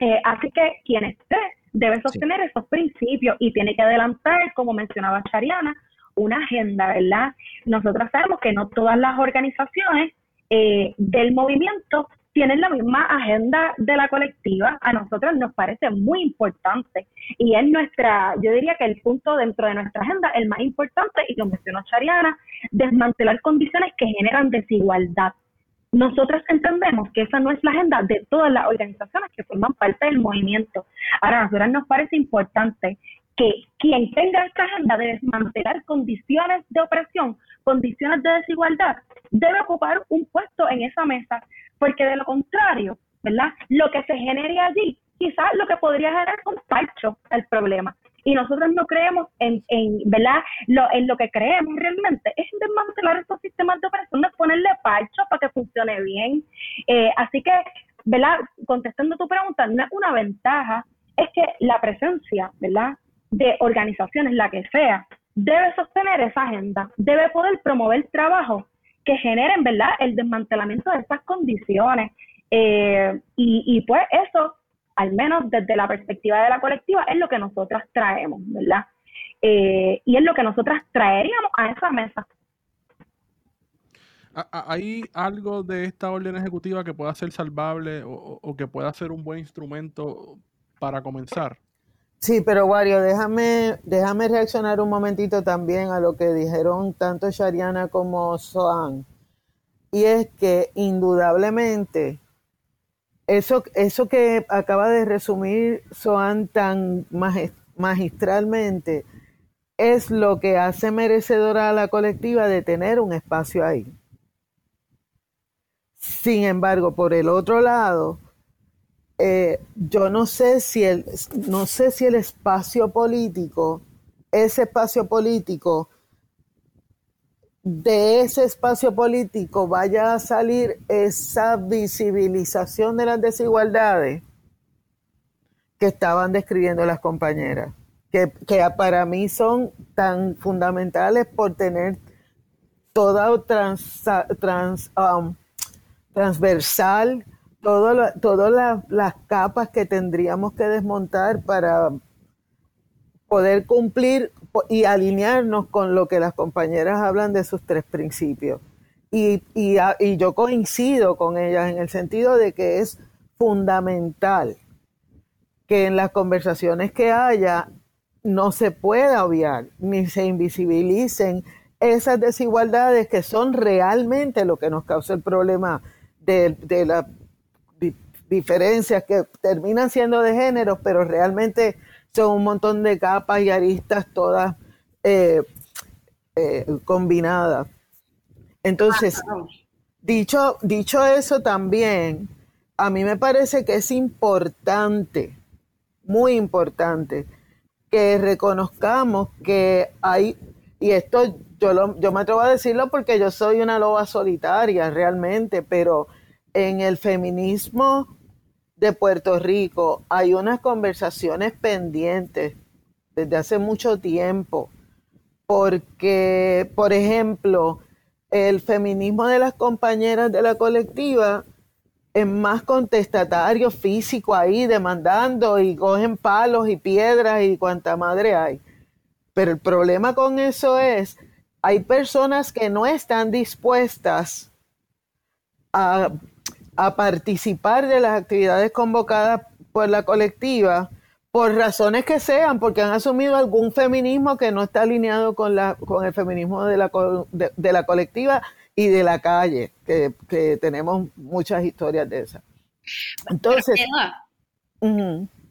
Eh, así que quien esté debe sostener esos principios y tiene que adelantar, como mencionaba Chariana, una agenda, ¿verdad? Nosotros sabemos que no todas las organizaciones eh, del movimiento tienen la misma agenda de la colectiva, a nosotros nos parece muy importante y es nuestra, yo diría que el punto dentro de nuestra agenda, el más importante, y lo mencionó Chariana, desmantelar condiciones que generan desigualdad. Nosotros entendemos que esa no es la agenda de todas las organizaciones que forman parte del movimiento. Ahora, a nosotros nos parece importante que quien tenga esta agenda de desmantelar condiciones de opresión, condiciones de desigualdad, debe ocupar un puesto en esa mesa porque de lo contrario, ¿verdad? Lo que se genere allí, quizás lo que podría generar un parcho al problema. Y nosotros no creemos en, en ¿verdad? Lo, en lo que creemos realmente es desmantelar estos sistemas de operación, es ponerle parcho para que funcione bien. Eh, así que, ¿verdad? Contestando tu pregunta, una ventaja, es que la presencia, ¿verdad? De organizaciones, la que sea, debe sostener esa agenda, debe poder promover trabajo que generen, ¿verdad?, el desmantelamiento de estas condiciones. Eh, y, pues eso, al menos desde la perspectiva de la colectiva, es lo que nosotras traemos, ¿verdad? Eh, y es lo que nosotras traeríamos a esa mesa. ¿Hay algo de esta orden ejecutiva que pueda ser salvable o, que pueda ser un buen instrumento para comenzar? Sí, pero Wario, déjame, déjame reaccionar un momentito también a lo que dijeron tanto Shariana como Soan. Y es que indudablemente eso, eso que acaba de resumir Soan tan magistralmente es lo que hace merecedora a la colectiva de tener un espacio ahí. Sin embargo, por el otro lado, eh, yo no sé si el, no sé si el espacio político, ese espacio político, de ese espacio político vaya a salir esa visibilización de las desigualdades que estaban describiendo las compañeras, que, para mí son tan fundamentales por tener toda trans, trans um, transversal, todas las capas que tendríamos que desmontar para poder cumplir y alinearnos con lo que las compañeras hablan de sus tres principios. Y, y, yo coincido con ellas en el sentido de que es fundamental que en las conversaciones que haya no se pueda obviar ni se invisibilicen esas desigualdades que son realmente lo que nos causa el problema de, de diferencias que terminan siendo de género, pero realmente son un montón de capas y aristas todas eh, eh, combinadas. Entonces, dicho, dicho eso también, a mí me parece que es importante, muy importante, que reconozcamos que hay, y esto yo, lo, yo me atrevo a decirlo porque yo soy una loba solitaria realmente, pero en el feminismo de Puerto Rico hay unas conversaciones pendientes desde hace mucho tiempo, porque, por ejemplo, el feminismo de las compañeras de la colectiva es más contestatario físico ahí, demandando y cogen palos y piedras y cuanta madre hay. Pero el problema con eso es, hay personas que no están dispuestas a a participar de las actividades convocadas por la colectiva por razones que sean, porque han asumido algún feminismo que no está alineado con, la, con el feminismo de la, de, la colectiva y de la calle, que, tenemos muchas historias de esas. Entonces,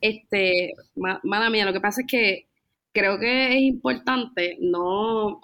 este, mala mía, lo que pasa es que creo que es importante no, o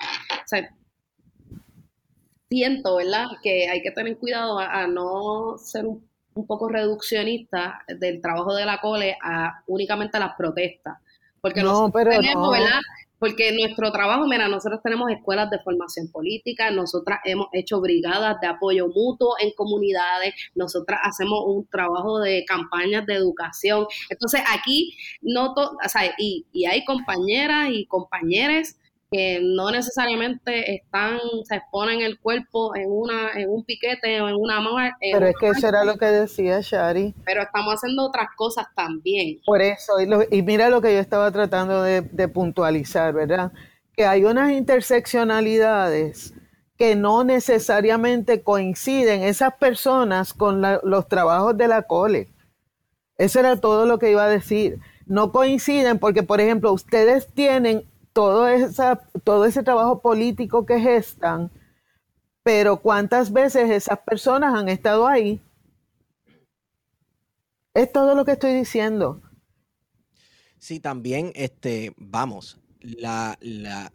siento, ¿verdad? Que hay que tener cuidado a, no ser un, poco reduccionista del trabajo de la cole a únicamente las protestas. Porque no, pero tenemos, ¿verdad? Porque nuestro trabajo, mira, nosotros tenemos escuelas de formación política, nosotras hemos hecho brigadas de apoyo mutuo en comunidades, nosotras hacemos un trabajo de campañas de educación. Entonces aquí no, o sea, y, y hay compañeras y compañeros que no necesariamente están, se exponen el cuerpo en una, en un piquete o en una mano. Pero es que eso era lo que decía Shari. Pero estamos haciendo otras cosas también. Por eso, y, mira lo que yo estaba tratando de, puntualizar, ¿verdad? Que hay unas interseccionalidades que no necesariamente coinciden esas personas con los trabajos de la cole. Eso era todo lo que iba a decir. No coinciden porque, por ejemplo, ustedes tienen todo, esa, todo ese trabajo político que gestan, pero ¿cuántas veces esas personas han estado ahí? Es todo lo que estoy diciendo. Sí, también, este, vamos, la,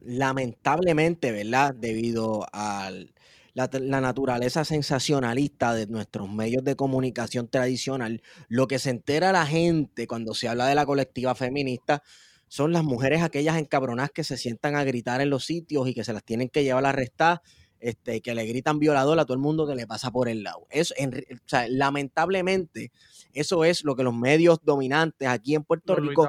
lamentablemente, ¿verdad? Debido a la, la, naturaleza sensacionalista de nuestros medios de comunicación tradicional, lo que se entera la gente cuando se habla de la colectiva feminista son las mujeres aquellas encabronadas que se sientan a gritar en los sitios y que se las tienen que llevar a arrestar, este, que le gritan violador a todo el mundo que le pasa por el lado. Eso, o sea, lamentablemente, eso es lo que los medios dominantes aquí en Puerto Rico,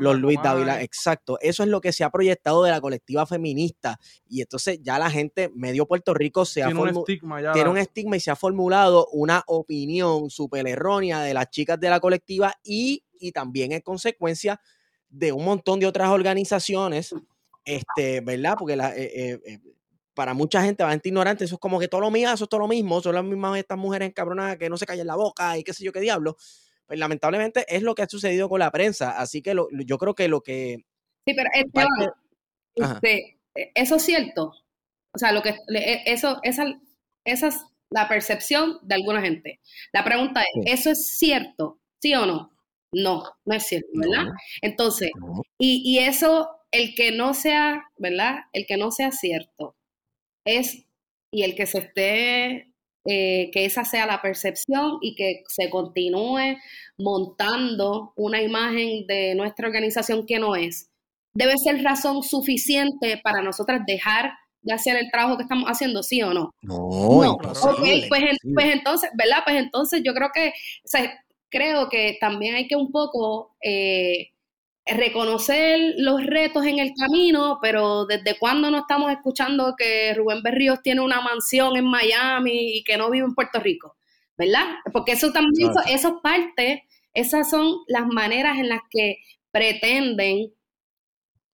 los Luis Dávila, exacto, eso es lo que se ha proyectado de la colectiva feminista. Y entonces ya la gente, medio Puerto Rico, se tiene, un estigma, tiene un estigma y se ha formulado una opinión súper errónea de las chicas de la colectiva y, y también en consecuencia de un montón de otras organizaciones, este, ¿verdad? Porque la, eh, eh, eh, para mucha gente bastante ignorante, eso es como que todo lo mío, eso es todo lo mismo, son las mismas estas mujeres encabronadas que no se callan la boca y qué sé yo qué diablo. pues lamentablemente es lo que ha sucedido con la prensa. Así que yo creo que lo que... Sí, pero este, eso es cierto. O sea, lo que e, eso, esa, esa es la percepción de alguna gente. La pregunta es, ¿eso es cierto? ¿Sí o no? No, no es cierto, ¿verdad? Entonces, y, y eso, el que no sea, ¿verdad? El que no sea cierto es, y el que se esté eh, que esa sea la percepción y que se continúe montando una imagen de nuestra organización que no es, debe ser razón suficiente para nosotras dejar de hacer el trabajo que estamos haciendo, ¿sí o no? No, pues, pues, entonces, ¿verdad? Pues entonces yo creo que, creo que también hay que un poco eh, reconocer los retos en el camino, pero desde cuándo no estamos escuchando que Rubén Berríos tiene una mansión en Miami y que no vive en Puerto Rico, ¿verdad? Porque eso también, eso, es parte, esas son las maneras en las que pretenden,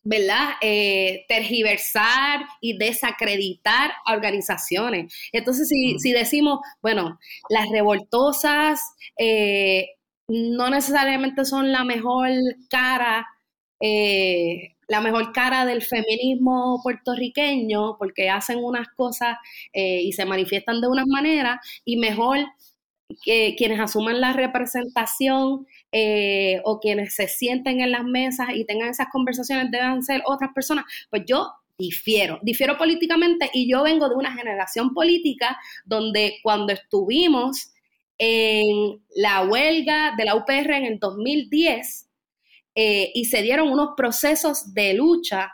¿verdad? Eh, tergiversar y desacreditar a organizaciones. Entonces, si, mm. si decimos, bueno, las revoltosas eh, no necesariamente son la mejor cara, eh, la mejor cara del feminismo puertorriqueño, porque hacen unas cosas eh, y se manifiestan de unas maneras, y mejor que quienes asuman la representación eh, o quienes se sienten en las mesas y tengan esas conversaciones deben ser otras personas, pues yo difiero, difiero políticamente y yo vengo de una generación política donde cuando estuvimos en la huelga de la UPR en el 2010 eh, y se dieron unos procesos de lucha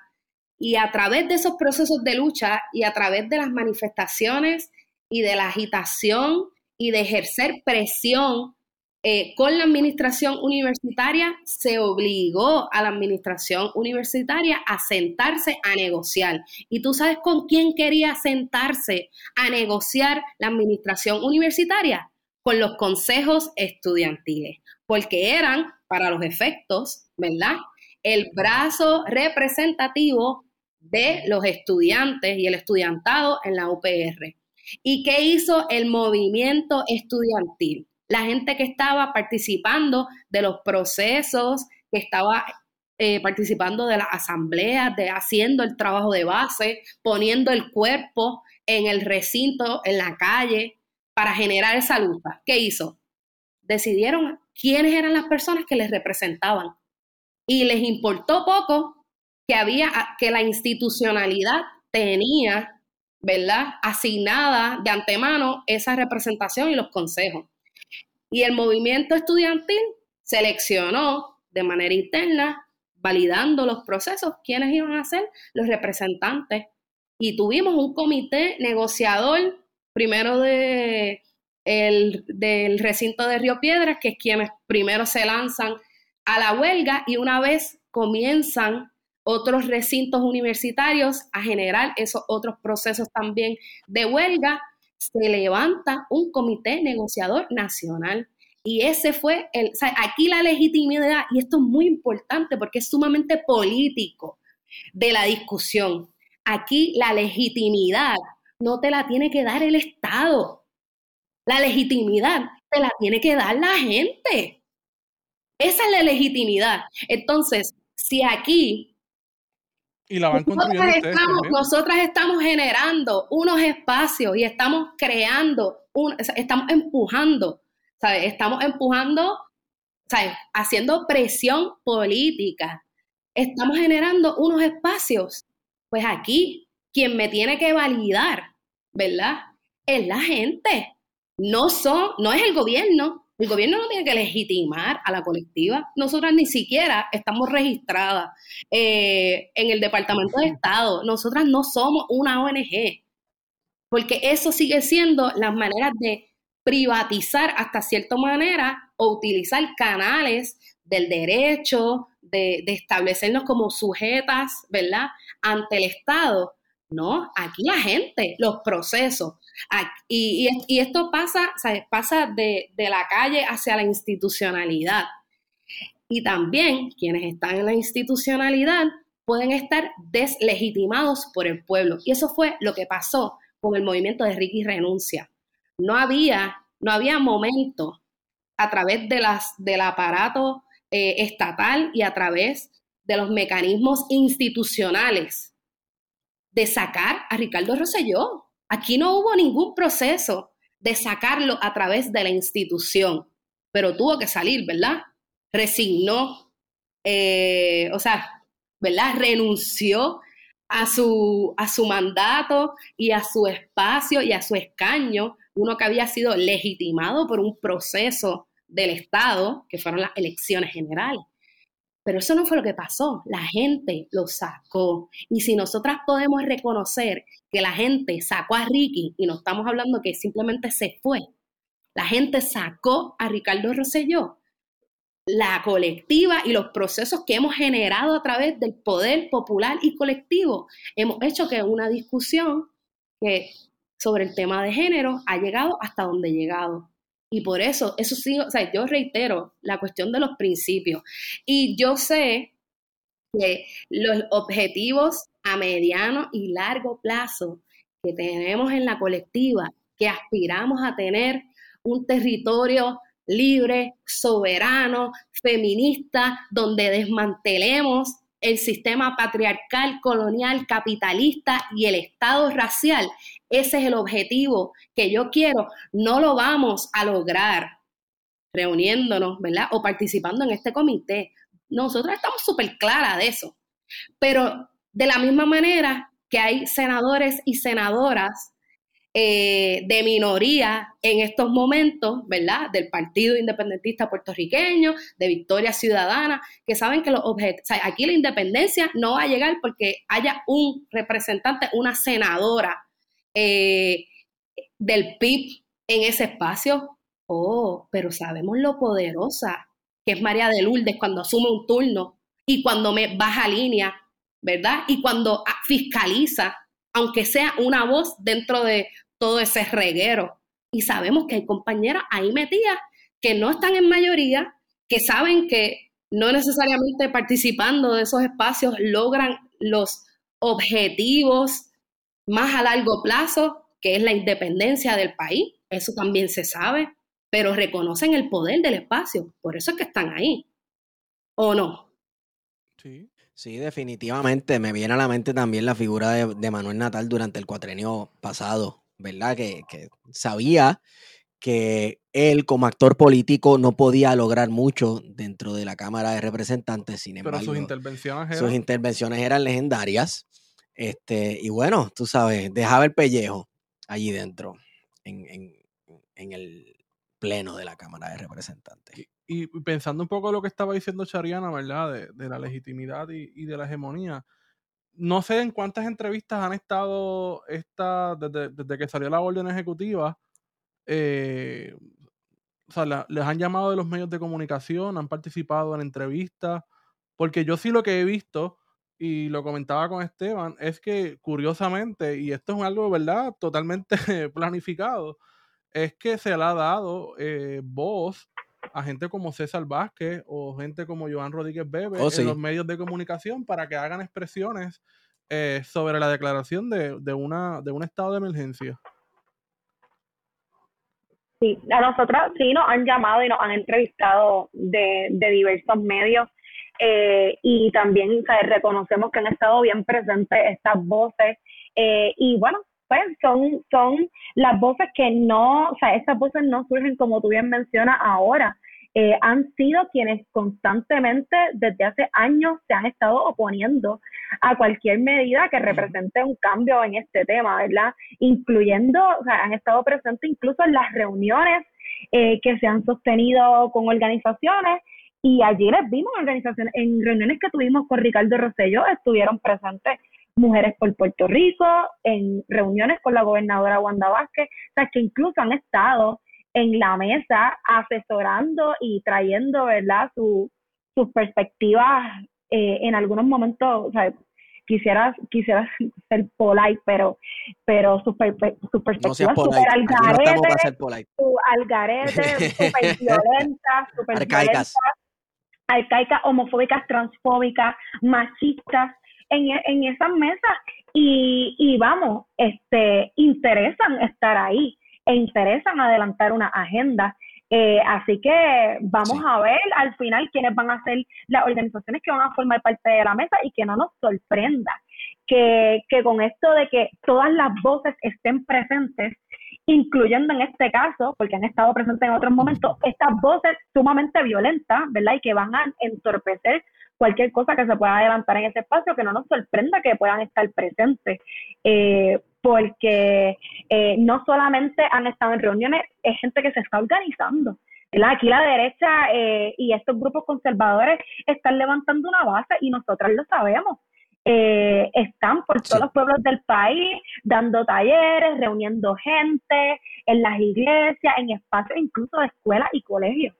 y a través de esos procesos de lucha y a través de las manifestaciones y de la agitación y de ejercer presión eh, con la administración universitaria, se obligó a la administración universitaria a sentarse a negociar. ¿Y tú sabes con quién quería sentarse a negociar la administración universitaria? con los consejos estudiantiles, porque eran, para los efectos, ¿verdad? El brazo representativo de los estudiantes y el estudiantado en la UPR. ¿Y qué hizo el movimiento estudiantil? La gente que estaba participando de los procesos, que estaba eh, participando de las asambleas, de haciendo el trabajo de base, poniendo el cuerpo en el recinto, en la calle, para generar esa lucha. ¿Qué hizo? Decidieron quiénes eran las personas que les representaban. Y les importó poco que había, que la institucionalidad tenía, ¿verdad? Asignada de antemano esa representación y los consejos. Y el movimiento estudiantil seleccionó de manera interna, validando los procesos, quiénes iban a ser los representantes. Y tuvimos un comité negociador primero de, el, del recinto de Río Piedras, que es quienes primero se lanzan a la huelga y una vez comienzan otros recintos universitarios a generar esos otros procesos también de huelga, se levanta un comité negociador nacional. Y ese fue el, aquí la legitimidad, y esto es muy importante porque es sumamente político de la discusión. Aquí la legitimidad no te la tiene que dar el Estado. La legitimidad te la tiene que dar la gente. Esa es la legitimidad. Entonces, si aquí y la van nosotras, estamos, nosotras estamos generando unos espacios y estamos creando, un, estamos empujando, ¿sabes? Estamos empujando, ¿sabes? Haciendo presión política. Estamos generando unos espacios. Pues aquí, quien me tiene que validar ¿verdad? Es la gente. No son, no es el gobierno. El gobierno no tiene que legitimar a la colectiva. Nosotras ni siquiera estamos registradas eh, en el Departamento de Estado. Nosotras no somos una ONG. Porque eso sigue siendo las maneras de privatizar hasta cierta manera o utilizar canales del derecho, de, de establecernos como sujetas, ¿verdad?, ante el Estado no, aquí la gente, los procesos. Y, esto pasa, pasa de, la calle hacia la institucionalidad. Y también quienes están en la institucionalidad pueden estar deslegitimados por el pueblo. Y eso fue lo que pasó con el movimiento de Ricky Renuncia. No había, no había momento a través de las, del aparato eh, estatal y a través de los mecanismos institucionales de sacar a Ricardo Rosselló. Aquí no hubo ningún proceso de sacarlo a través de la institución, pero tuvo que salir, ¿verdad? Resignó, eh, o sea, ¿verdad? Renunció a su, a su mandato y a su espacio y a su escaño, uno que había sido legitimado por un proceso del Estado, que fueron las elecciones generales. Pero eso no fue lo que pasó, la gente lo sacó. Y si nosotras podemos reconocer que la gente sacó a Ricky, y no estamos hablando que simplemente se fue, la gente sacó a Ricardo Rosselló, la colectiva y los procesos que hemos generado a través del poder popular y colectivo, hemos hecho que una discusión sobre el tema de género ha llegado hasta donde ha llegado. Y por eso, eso sí, o sea, yo reitero la cuestión de los principios. Y yo sé que los objetivos a mediano y largo plazo que tenemos en la colectiva, que aspiramos a tener un territorio libre, soberano, feminista, donde desmantelemos el sistema patriarcal, colonial, capitalista y el Estado racial. Ese es el objetivo que yo quiero. No lo vamos a lograr reuniéndonos, ¿verdad? O participando en este comité. Nosotros estamos súper claras de eso. Pero de la misma manera que hay senadores y senadoras eh, de minoría en estos momentos, ¿verdad? Del Partido Independentista Puertorriqueño, de Victoria Ciudadana, que saben que los objetos, aquí la independencia no va a llegar porque haya un representante, una senadora eh, del PIB en ese espacio. Oh, pero sabemos lo poderosa que es María de Lourdes cuando asume un turno y cuando me baja línea, ¿verdad? Y cuando fiscaliza aunque sea una voz dentro de todo ese reguero. Y sabemos que hay compañeras ahí metidas que no están en mayoría, que saben que no necesariamente participando de esos espacios logran los objetivos más a largo plazo, que es la independencia del país. Eso también se sabe, pero reconocen el poder del espacio. Por eso es que están ahí. ¿O no? Sí. Sí, definitivamente. Me viene a la mente también la figura de, Manuel Natal durante el cuatrenio pasado, ¿verdad? Que, sabía que él como actor político no podía lograr mucho dentro de la Cámara de Representantes, sin embargo. Pero sus intervenciones eran... Sus intervenciones eran legendarias. Este, y bueno, tú sabes, dejaba el pellejo allí dentro, en, en el pleno de la Cámara de Representantes. Y pensando un poco lo que estaba diciendo Chariana, ¿verdad? De, la legitimidad y, de la hegemonía. No sé en cuántas entrevistas han estado esta, desde, que salió la orden ejecutiva. Eh, o sea, les han llamado de los medios de comunicación, han participado en entrevistas. Porque yo sí lo que he visto, y lo comentaba con Esteban, es que curiosamente, y esto es algo, ¿verdad? Totalmente planificado, es que se le ha dado eh, voz a gente como César Vázquez o gente como Joan Rodríguez Bebe oh, en los medios de comunicación para que hagan expresiones eh, sobre la declaración de, de, una, de un estado de emergencia. Sí, a nosotros sí nos han llamado y nos han entrevistado de, de diversos medios eh, y también reconocemos que han estado bien presentes estas voces eh, y bueno, pues son, son las voces que no, o sea, estas voces no surgen como tú bien mencionas ahora, eh, han sido quienes constantemente desde hace años se han estado oponiendo a cualquier medida que represente un cambio en este tema, ¿verdad? Incluyendo, o sea, han estado presentes incluso en las reuniones eh, que se han sostenido con organizaciones. Y allí les vimos organizaciones, en reuniones que tuvimos con Ricardo Rosselló, estuvieron presentes Mujeres por Puerto Rico, en reuniones con la gobernadora Wanda Vázquez, o sea, que incluso han estado en la mesa asesorando y trayendo, ¿verdad?, su, sus perspectivas eh, en algunos momentos, o sea, quisiera, quisiera ser polite, pero, pero sus, su perspectivas no super algarete, su algarete, super violenta, super arcaicas. arcaicas, homofóbicas, transfóbicas, machistas, en, en esas mesas y, y vamos, este, interesan estar ahí e interesan adelantar una agenda Eh, así que vamos a ver al final quiénes van a ser las organizaciones que van a formar parte de la mesa y que no nos sorprenda que, que con esto de que todas las voces estén presentes, incluyendo en este caso, porque han estado presentes en otros momentos, estas voces sumamente violentas, ¿verdad? Y que van a entorpecer cualquier cosa que se pueda adelantar en ese espacio, que no nos sorprenda que puedan estar presentes, eh, porque eh, no solamente han estado en reuniones, es gente que se está organizando. Aquí la derecha eh, y estos grupos conservadores están levantando una base y nosotras lo sabemos. están por todos los pueblos del país dando talleres, reuniendo gente en las iglesias, en espacios incluso de escuelas y colegios.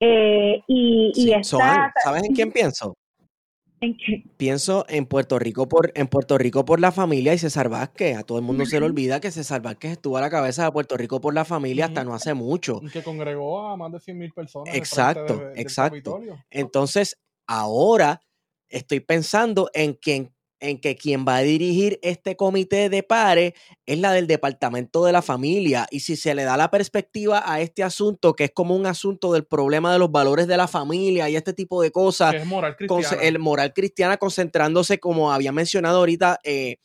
Eh, y, y ¿Sabes en quién pienso? ¿En qué? Pienso en Puerto Rico por en Puerto Rico por la familia y César Vázquez. A todo el mundo se le olvida que César Vázquez estuvo a la cabeza de Puerto Rico por la familia hasta no hace mucho. Y que congregó a más de 100 mil personas. Exacto, exacto. Entonces, ahora estoy pensando en quién en que quien va a dirigir este comité de pares es la del Departamento de la Familia. Y si se le da la perspectiva a este asunto, que es como un asunto del problema de los valores de la familia y este tipo de cosas, es moral cristiana. el moral cristiana concentrándose, como había mencionado ahorita, eh,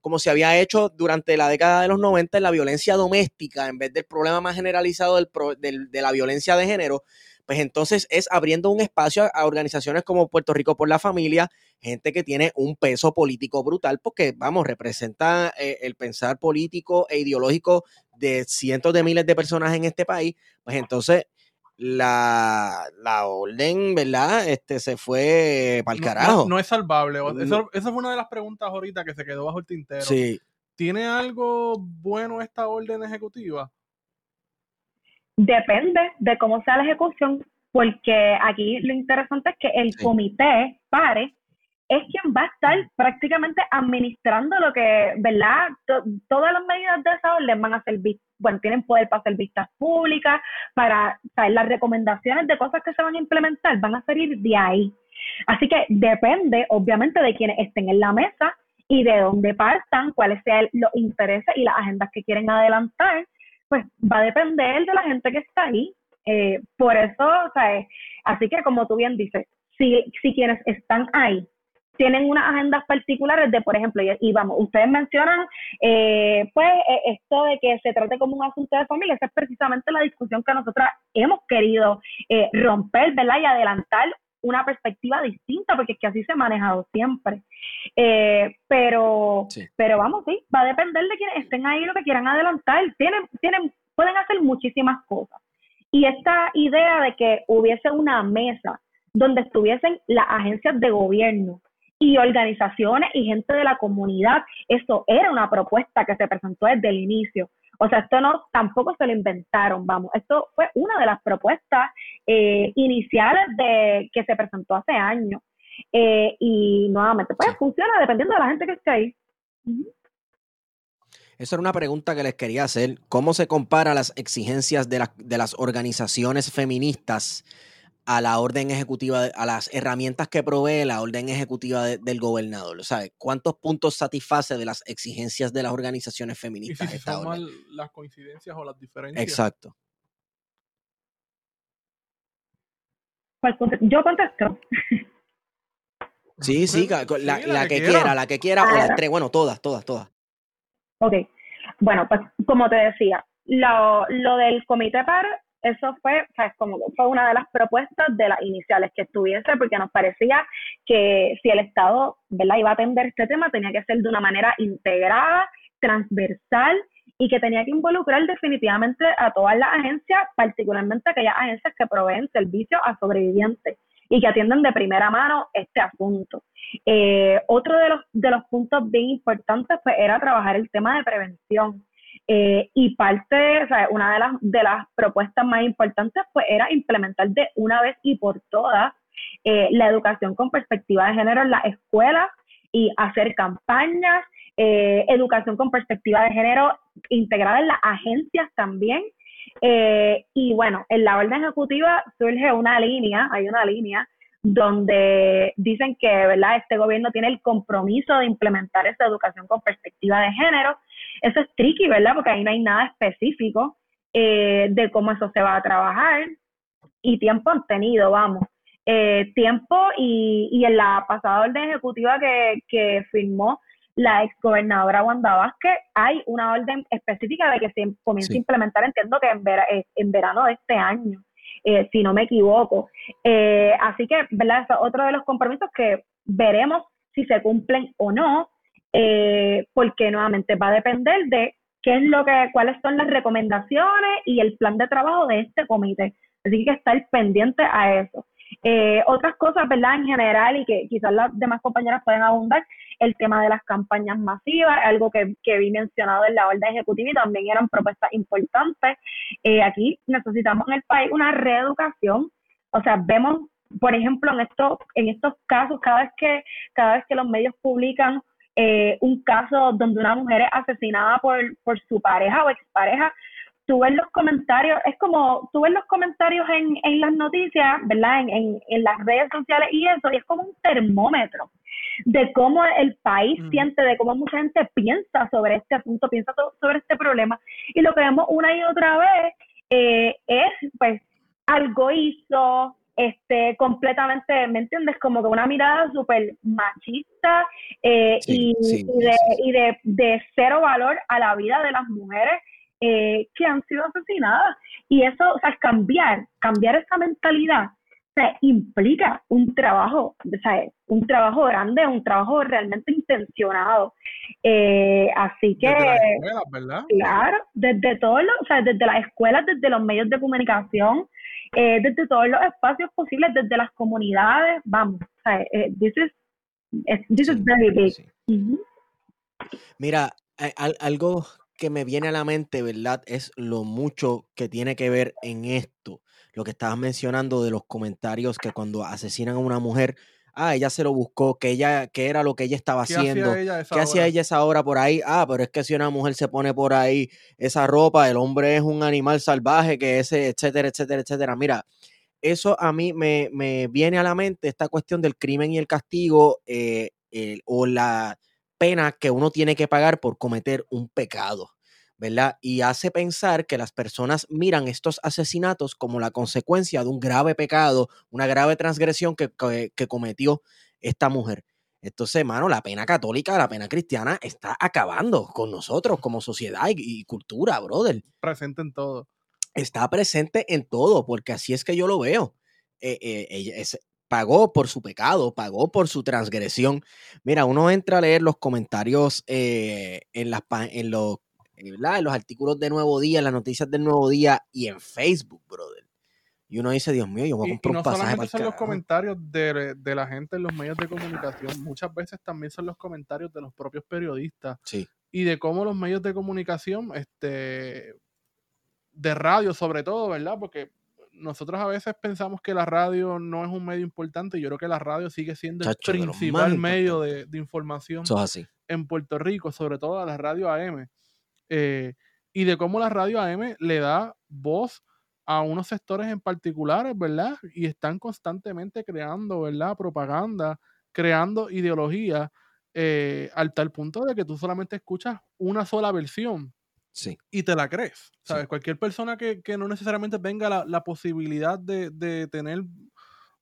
como se había hecho durante la década de los 90 en la violencia doméstica, en vez del problema más generalizado del, de la violencia de género, pues entonces es abriendo un espacio a, organizaciones como Puerto Rico por la Familia, gente que tiene un peso político brutal, porque, vamos, representa eh, el pensar político e ideológico de cientos de miles de personas en este país, pues entonces la, orden, ¿verdad? Este se fue para el carajo. No, es salvable. esa fue una de las preguntas ahorita que se quedó bajo el tintero. Sí. ¿Tiene algo bueno esta orden ejecutiva? Depende de cómo sea la ejecución, porque aquí lo interesante es que el comité PARE es quien va a estar prácticamente administrando lo que, ¿verdad? todas las medidas de esa orden van a ser, bueno, tienen poder para hacer vistas públicas, para, saber las recomendaciones de cosas que se van a implementar van a salir de ahí. Así que depende, obviamente, de quienes estén en la mesa y de dónde partan, cuáles sean los intereses y las agendas que quieren adelantar pues va a depender de la gente que está ahí. Eh, por eso, o sea, así que como tú bien dices, si, si quienes están ahí tienen unas agendas particulares de, por ejemplo, y, vamos, ustedes mencionan, eh, pues, e, esto de que se trate como un asunto de familia, esa es precisamente la discusión que nosotras hemos querido eh, romper, ¿verdad? Y adelantar una perspectiva distinta, porque es que así se ha manejado siempre. Eh, pero, pero vamos, sí, va a depender de quienes estén ahí lo que quieran adelantar. Tienen, tienen, pueden hacer muchísimas cosas. Y esta idea de que hubiese una mesa donde estuviesen las agencias de gobierno y organizaciones y gente de la comunidad, eso era una propuesta que se presentó desde el inicio. O sea, esto no tampoco se lo inventaron, vamos. Esto fue una de las propuestas eh, iniciales de que se presentó hace años. Eh, y nuevamente, pues funciona dependiendo de la gente que esté ahí. Esa era una pregunta que les quería hacer. ¿Cómo se compara las exigencias de, de las organizaciones feministas a la orden ejecutiva, a las herramientas que provee la orden ejecutiva del gobernador. ¿Sabe? ¿Cuántos puntos satisface de las exigencias de las organizaciones feministas? ¿Y si esta las coincidencias o las diferencias? Exacto. Pues, yo contesto. Sí, sí, la, que, quiera. la que quiera, o las tres, bueno, todas, todas, todas. Ok, bueno, pues como te decía, lo, lo del comité par eso fue, o como fue una de las propuestas de las iniciales que estuviese, porque nos parecía que si el Estado ¿verdad? iba a atender este tema, tenía que ser de una manera integrada, transversal y que tenía que involucrar definitivamente a todas las agencias, particularmente aquellas agencias que proveen servicios a sobrevivientes y que atienden de primera mano este asunto. Eh, otro de los, de los puntos bien importantes pues, era trabajar el tema de prevención. Eh, y parte, o sea, una de las, de las propuestas más importantes pues era implementar de una vez y por todas eh, la educación con perspectiva de género en las escuelas y hacer campañas, eh, educación con perspectiva de género integrada en las agencias también. y bueno, en la orden ejecutiva surge una línea, hay una línea donde dicen que ¿verdad? este gobierno tiene el compromiso de implementar esa educación con perspectiva de género. Eso es tricky, ¿verdad? Porque ahí no hay nada específico. eh, de cómo eso se va a trabajar y tiempo han tenido, vamos. Eh, tiempo y, y en la pasada orden ejecutiva que, que firmó la exgobernadora Wanda Vázquez, hay una orden específica de que se comience a implementar, entiendo que en, eh, en verano de este año, eh, si no me equivoco. Eh, así que, ¿verdad? Es otro de los compromisos que veremos si se cumplen o no, porque nuevamente va a depender de qué es lo que, cuáles son las recomendaciones y el plan de trabajo de este comité. Así que estar pendiente a eso. Eh, otras cosas, ¿verdad? En general, y que quizás las demás compañeras pueden abundar, el tema de las campañas masivas, algo que, vi mencionado en la orden ejecutiva y también eran propuestas importantes. Eh, aquí necesitamos en el país una reeducación, o sea, vemos, por ejemplo, en estos, en estos casos, cada vez que, cada vez que los medios publican eh, un caso donde una mujer es asesinada por, por su pareja o expareja, tú ves los comentarios, es como tú ves los comentarios en, en las noticias, ¿verdad? En, en, las redes sociales y eso, y es como un termómetro de cómo el país siente, de cómo mucha gente piensa sobre este asunto, piensa sobre este problema. Y lo que vemos una y otra vez eh, es, pues, algo hizo, este, completamente, ¿me entiendes? Como que una mirada súper machista eh, y, de, y de, de cero valor a la vida de las mujeres eh, que han sido asesinadas. Y eso, o sea, cambiar, cambiar esa mentalidad, o sea, implica un trabajo, o sea, un trabajo grande, un trabajo realmente intencionado. Eh, así que, claro, desde todos los, o sea, desde las escuelas, desde los medios de comunicación, eh, desde todos los espacios posibles, desde las comunidades, vamos, o sea, this is, this is very big. Mira, algo que me viene a la mente, ¿verdad? Es lo mucho que tiene que ver en esto. Lo que estabas mencionando de los comentarios que cuando asesinan a una mujer, ah, ella se lo buscó, que ella, que era lo que ella estaba haciendo. ¿Qué hacía ella esa hora por ahí? Ah, pero es que si una mujer se pone por ahí esa ropa, el hombre es un animal salvaje, que ese, etcétera, etcétera, etcétera. Mira, eso a mí me, me viene a la mente esta cuestión del crimen y el castigo eh, o la pena que uno tiene que pagar por cometer un pecado, ¿verdad? Y hace pensar que las personas miran estos asesinatos como la consecuencia de un grave pecado, una grave transgresión que, cometió esta mujer. Entonces, hermano, la pena católica, la pena cristiana está acabando con nosotros como sociedad y, cultura, brother. Presente en todo. Está presente en todo, porque así es que yo lo veo. Eh, eh, es, pagó por su pecado, pagó por su transgresión. Mira, uno entra a leer los comentarios eh, en, las, en, los, en los artículos de Nuevo Día, en las noticias del Nuevo Día y en Facebook, brother. Y uno dice, Dios mío, yo voy a comprar un pasaje para son los comentarios de, de, la gente en los medios de comunicación, muchas veces también son los comentarios de los propios periodistas. Sí. Y de cómo los medios de comunicación, este, de radio sobre todo, ¿verdad? Porque nosotros a veces pensamos que la radio no es un medio importante. Yo creo que la radio sigue siendo el principal medio de, información en Puerto Rico, sobre todo a la radio AM. Eh, y de cómo la radio AM le da voz a unos sectores en particulares, ¿verdad? Y están constantemente creando, ¿verdad? Propaganda, creando ideología, eh, al tal punto de que tú solamente escuchas una sola versión y te la crees. ¿Sabes? Cualquier persona que, no necesariamente tenga la, posibilidad de, tener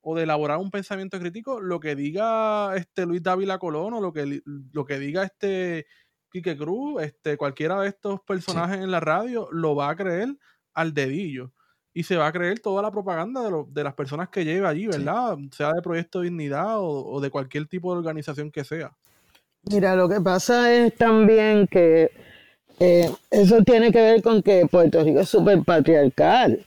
o de elaborar un pensamiento crítico, lo que diga este Luis Dávila Colón o lo que, lo que diga este Quique Cruz, este, cualquiera de estos personajes en la radio, lo va a creer al dedillo. Y se va a creer toda la propaganda de, de las personas que lleva allí, ¿verdad? Sea de Proyecto Dignidad o, o de cualquier tipo de organización que sea. Mira, lo que pasa es también que eh, eso tiene que ver con que Puerto Rico es súper patriarcal.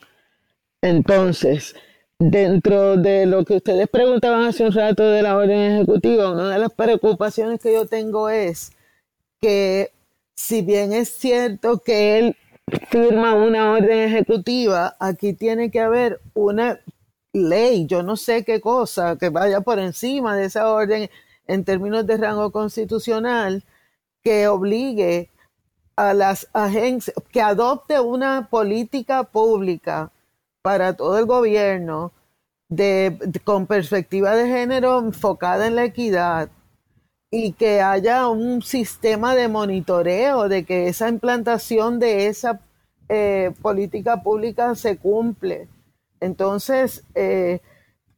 Entonces, dentro de lo que ustedes preguntaban hace un rato de la orden ejecutiva, una de las preocupaciones que yo tengo es que si bien es cierto que él firma una orden ejecutiva, aquí tiene que haber una ley, yo no sé qué cosa, que vaya por encima de esa orden en términos de rango constitucional, que obligue a las agencias, que adopte una política pública para todo el gobierno de, con perspectiva de género enfocada en la equidad y que haya un sistema de monitoreo de que esa implantación de esa eh, política pública se cumple. Entonces, eh,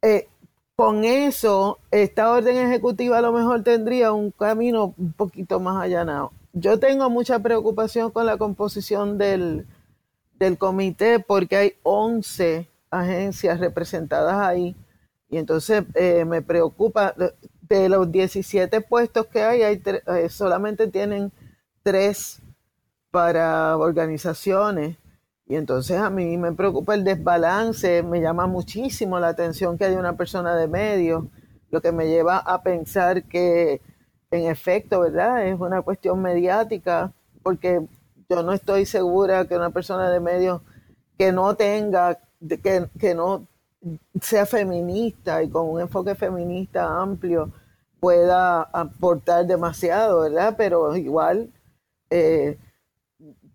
eh, con eso, esta orden ejecutiva a lo mejor tendría un camino un poquito más allanado. Yo tengo mucha preocupación con la composición del, del comité porque hay 11 agencias representadas ahí. Y entonces me preocupa, de los 17 puestos que hay, hay solamente tienen tres para organizaciones. Y entonces a mí me preocupa el desbalance, me llama muchísimo la atención que haya una persona de medio, lo que me lleva a pensar que en efecto, ¿verdad? Es una cuestión mediática, porque yo no estoy segura que una persona de medio que no tenga, que, que no sea feminista y con un enfoque feminista amplio pueda aportar demasiado, ¿verdad? Pero igual eh,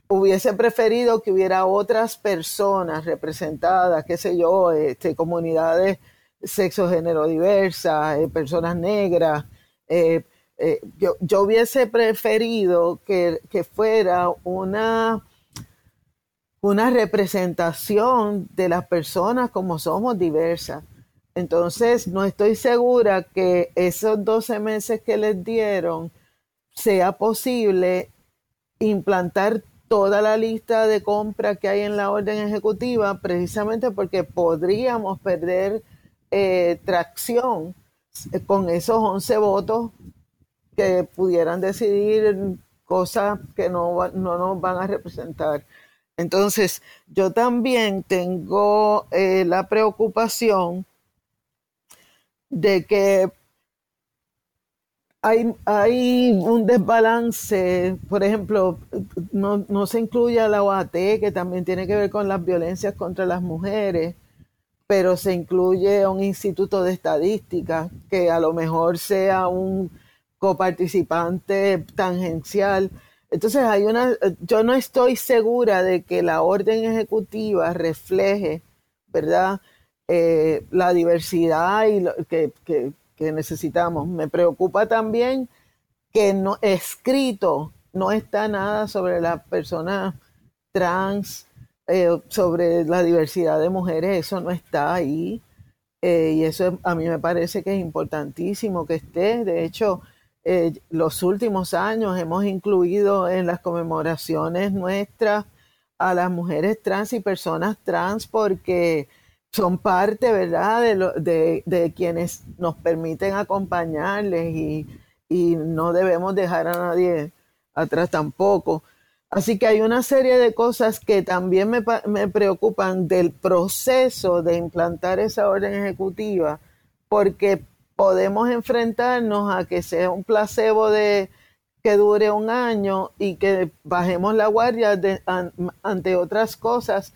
hubiese preferido que hubiera otras personas representadas, qué sé yo, este, comunidades sexo género diversas, eh, personas negras. Eh, yo, yo, hubiese preferido que, que, fuera una, una representación de las personas como somos diversas. Entonces, no estoy segura que esos 12 meses que les dieron sea posible implantar toda la lista de compra que hay en la orden ejecutiva, precisamente porque podríamos perder eh, tracción con esos 11 votos que pudieran decidir cosas que no, no nos van a representar. Entonces, yo también tengo eh, la preocupación de que hay, un desbalance, por ejemplo, no, no se incluye a la OAT, que también tiene que ver con las violencias contra las mujeres, pero se incluye un instituto de estadística que a lo mejor sea un coparticipante tangencial. Entonces hay una, yo no estoy segura de que la orden ejecutiva refleje, ¿verdad? Eh, la diversidad y lo, que, que, necesitamos. Me preocupa también que no escrito no está nada sobre la persona trans, eh, sobre la diversidad de mujeres, eso no está ahí. Eh, y eso a mí me parece que es importantísimo que esté. De hecho, eh, los últimos años hemos incluido en las conmemoraciones nuestras a las mujeres trans y personas trans porque son parte, ¿verdad?, de, quienes nos permiten acompañarles y, no debemos dejar a nadie atrás tampoco. Así que hay una serie de cosas que también me, preocupan del proceso de implantar esa orden ejecutiva, porque podemos enfrentarnos a que sea un placebo de que dure un año y que bajemos la guardia ante otras cosas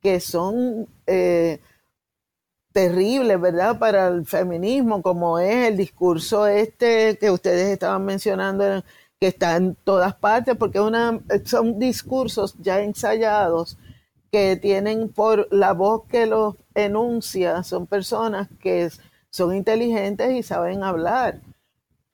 que son eh, terrible, ¿verdad?, para el feminismo, como es el discurso este que ustedes estaban mencionando, que está en todas partes, porque son discursos ya ensayados que tienen por la voz que los enuncia, son personas que son inteligentes y saben hablar.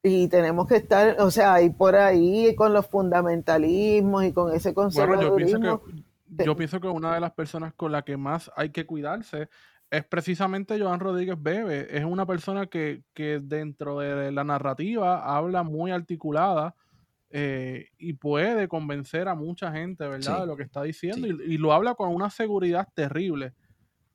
Y tenemos que estar, o sea, ahí por ahí con los fundamentalismos y con ese conservadurismo. yo pienso que una de las personas con la que más hay que cuidarse es precisamente Joan Rodríguez Bebe. Es una persona que, dentro de la narrativa habla muy articulada eh, y puede convencer a mucha gente, ¿verdad?, de lo que está diciendo. Y, lo habla con una seguridad terrible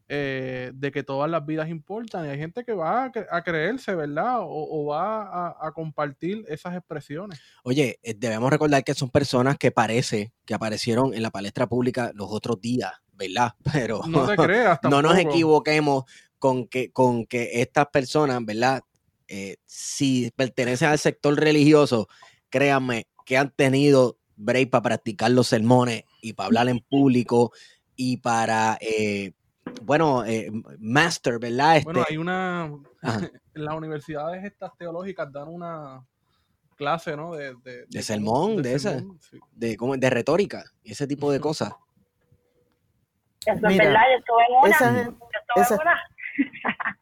eh, de que todas las vidas importan. Y hay gente que va a, creerse, ¿verdad?, o, va a, compartir esas expresiones. Oye, eh, debemos recordar que son personas que parece que aparecieron en la palestra pública los otros días ¿verdad? Pero no, te creas, no nos equivoquemos con que, con que estas personas, ¿verdad? Eh, si pertenecen al sector religioso, créanme que han tenido break para practicar los sermones y para hablar en público y para, eh, bueno, eh, master, ¿verdad? bueno, este hay una, en las universidades estas teológicas dan una clase, ¿no? De, de, sermón, de, esa, de, como, de retórica y ese tipo de cosas. Eso es verdad, yo estuve en una. Esa, yo estuve esa, en una.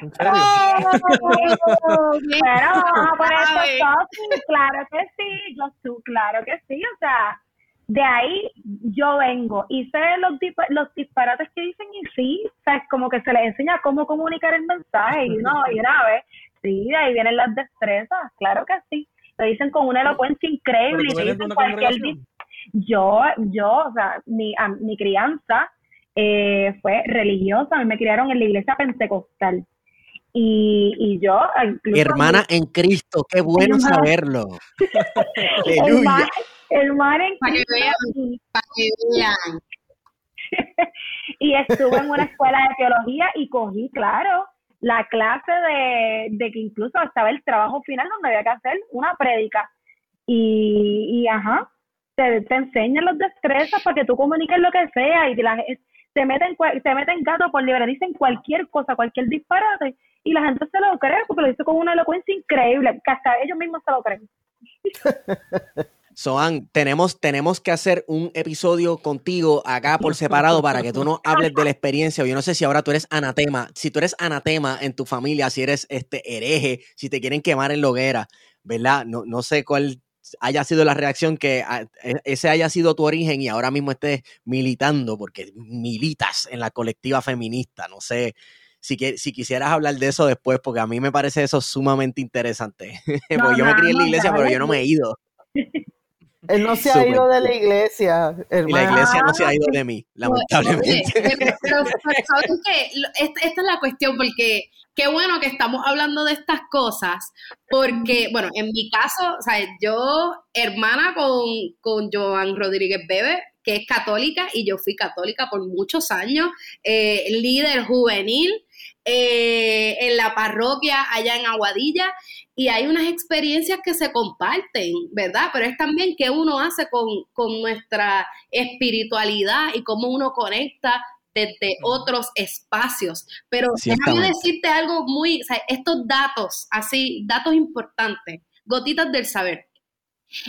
¿En serio? Oh, pero vamos a poner claro que sí, yo, tú, claro que sí, o sea, de ahí yo vengo y sé los, los disparates que dicen y sí, o sea, es como que se les enseña cómo comunicar el mensaje y no, y una vez, sí, de ahí vienen las destrezas, claro que sí, lo dicen con una elocuencia increíble y te dicen cualquier yo, yo, o sea, mi, mi crianza eh, fue religiosa, a mí me criaron en la iglesia pentecostal. Y, y yo, hermana en Cristo, qué bueno saberlo. Aleluya. Hermana en para que vean, para que vean. y estuve en una escuela de teología y cogí, claro, la clase de, de que incluso estaba el trabajo final donde había que hacer una prédica. Y, y ajá, te, te enseñan los destrezas para que tú comuniques lo que sea y la, te meten, te meten gato por libre, dicen cualquier cosa, cualquier disparate y la gente se lo cree porque lo dice con una elocuencia increíble, que hasta ellos mismos se lo creen. Soan, tenemos, tenemos que hacer un episodio contigo acá por separado para que tú nos hables de la experiencia. Yo no sé si ahora tú eres anatema, si tú eres anatema en tu familia, si eres este hereje, si te quieren quemar en la hoguera, ¿verdad? No, no sé cuál haya sido la reacción que e, ese haya sido tu origen y ahora mismo estés militando, porque militas en la colectiva feminista. No sé si, si quisieras hablar de eso después, porque a mí me parece eso sumamente interesante. yo me crié en la iglesia, pero yo no me he ido. Él no se ha ido de la iglesia, Y la iglesia no se ha ido de mí, lamentablemente. pero, ¿saben qué? Esta, esta, es la cuestión, porque qué bueno que estamos hablando de estas cosas, porque, bueno, en mi caso, o sea, yo, hermana con, con Joan Rodríguez Bebe, que es católica, y yo fui católica por muchos años, eh, líder juvenil eh, en la parroquia allá en Aguadilla, y hay unas experiencias que se comparten, ¿verdad? Pero es también qué uno hace con, con nuestra espiritualidad y cómo uno conecta desde otros espacios. Pero déjame decirte algo muy, o sea, estos datos, así, datos importantes, gotitas del saber.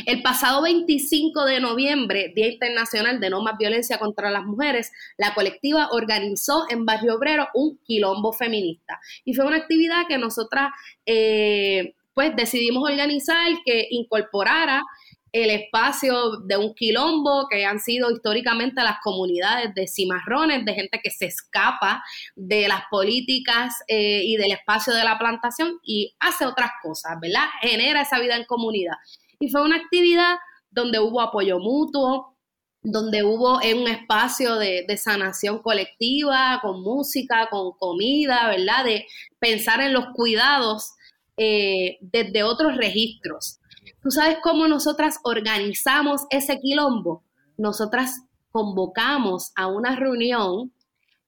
El pasado 25 de noviembre, Día Internacional de No Más Violencia contra las Mujeres, la colectiva organizó en Barrio Obrero un quilombo feminista. Y fue una actividad que nosotras, eh, pues, decidimos organizar que incorporara el espacio de un quilombo que han sido históricamente las comunidades de cimarrones, de gente que se escapa de las políticas eh, y del espacio de la plantación y hace otras cosas, ¿verdad? Genera esa vida en comunidad. Y fue una actividad donde hubo apoyo mutuo, donde hubo un espacio de, sanación colectiva, con música, con comida, ¿verdad? De pensar en los cuidados eh, desde otros registros. ¿Tú sabes cómo nosotras organizamos ese quilombo? Nosotras convocamos a una reunión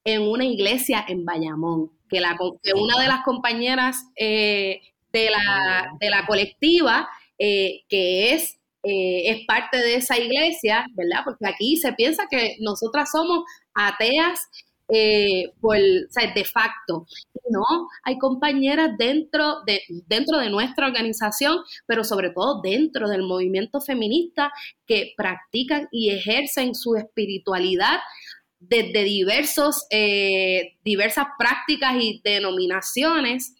en una iglesia en Bayamón, que, una de las compañeras eh, de, la, de, la, colectiva, eh, que es, es parte de esa iglesia, ¿verdad? Porque aquí se piensa que nosotras somos ateas eh, por, de facto. No, hay compañeras dentro de, dentro de nuestra organización, pero sobre todo dentro del movimiento feminista que practican y ejercen su espiritualidad desde diversos, eh, diversas prácticas y denominaciones.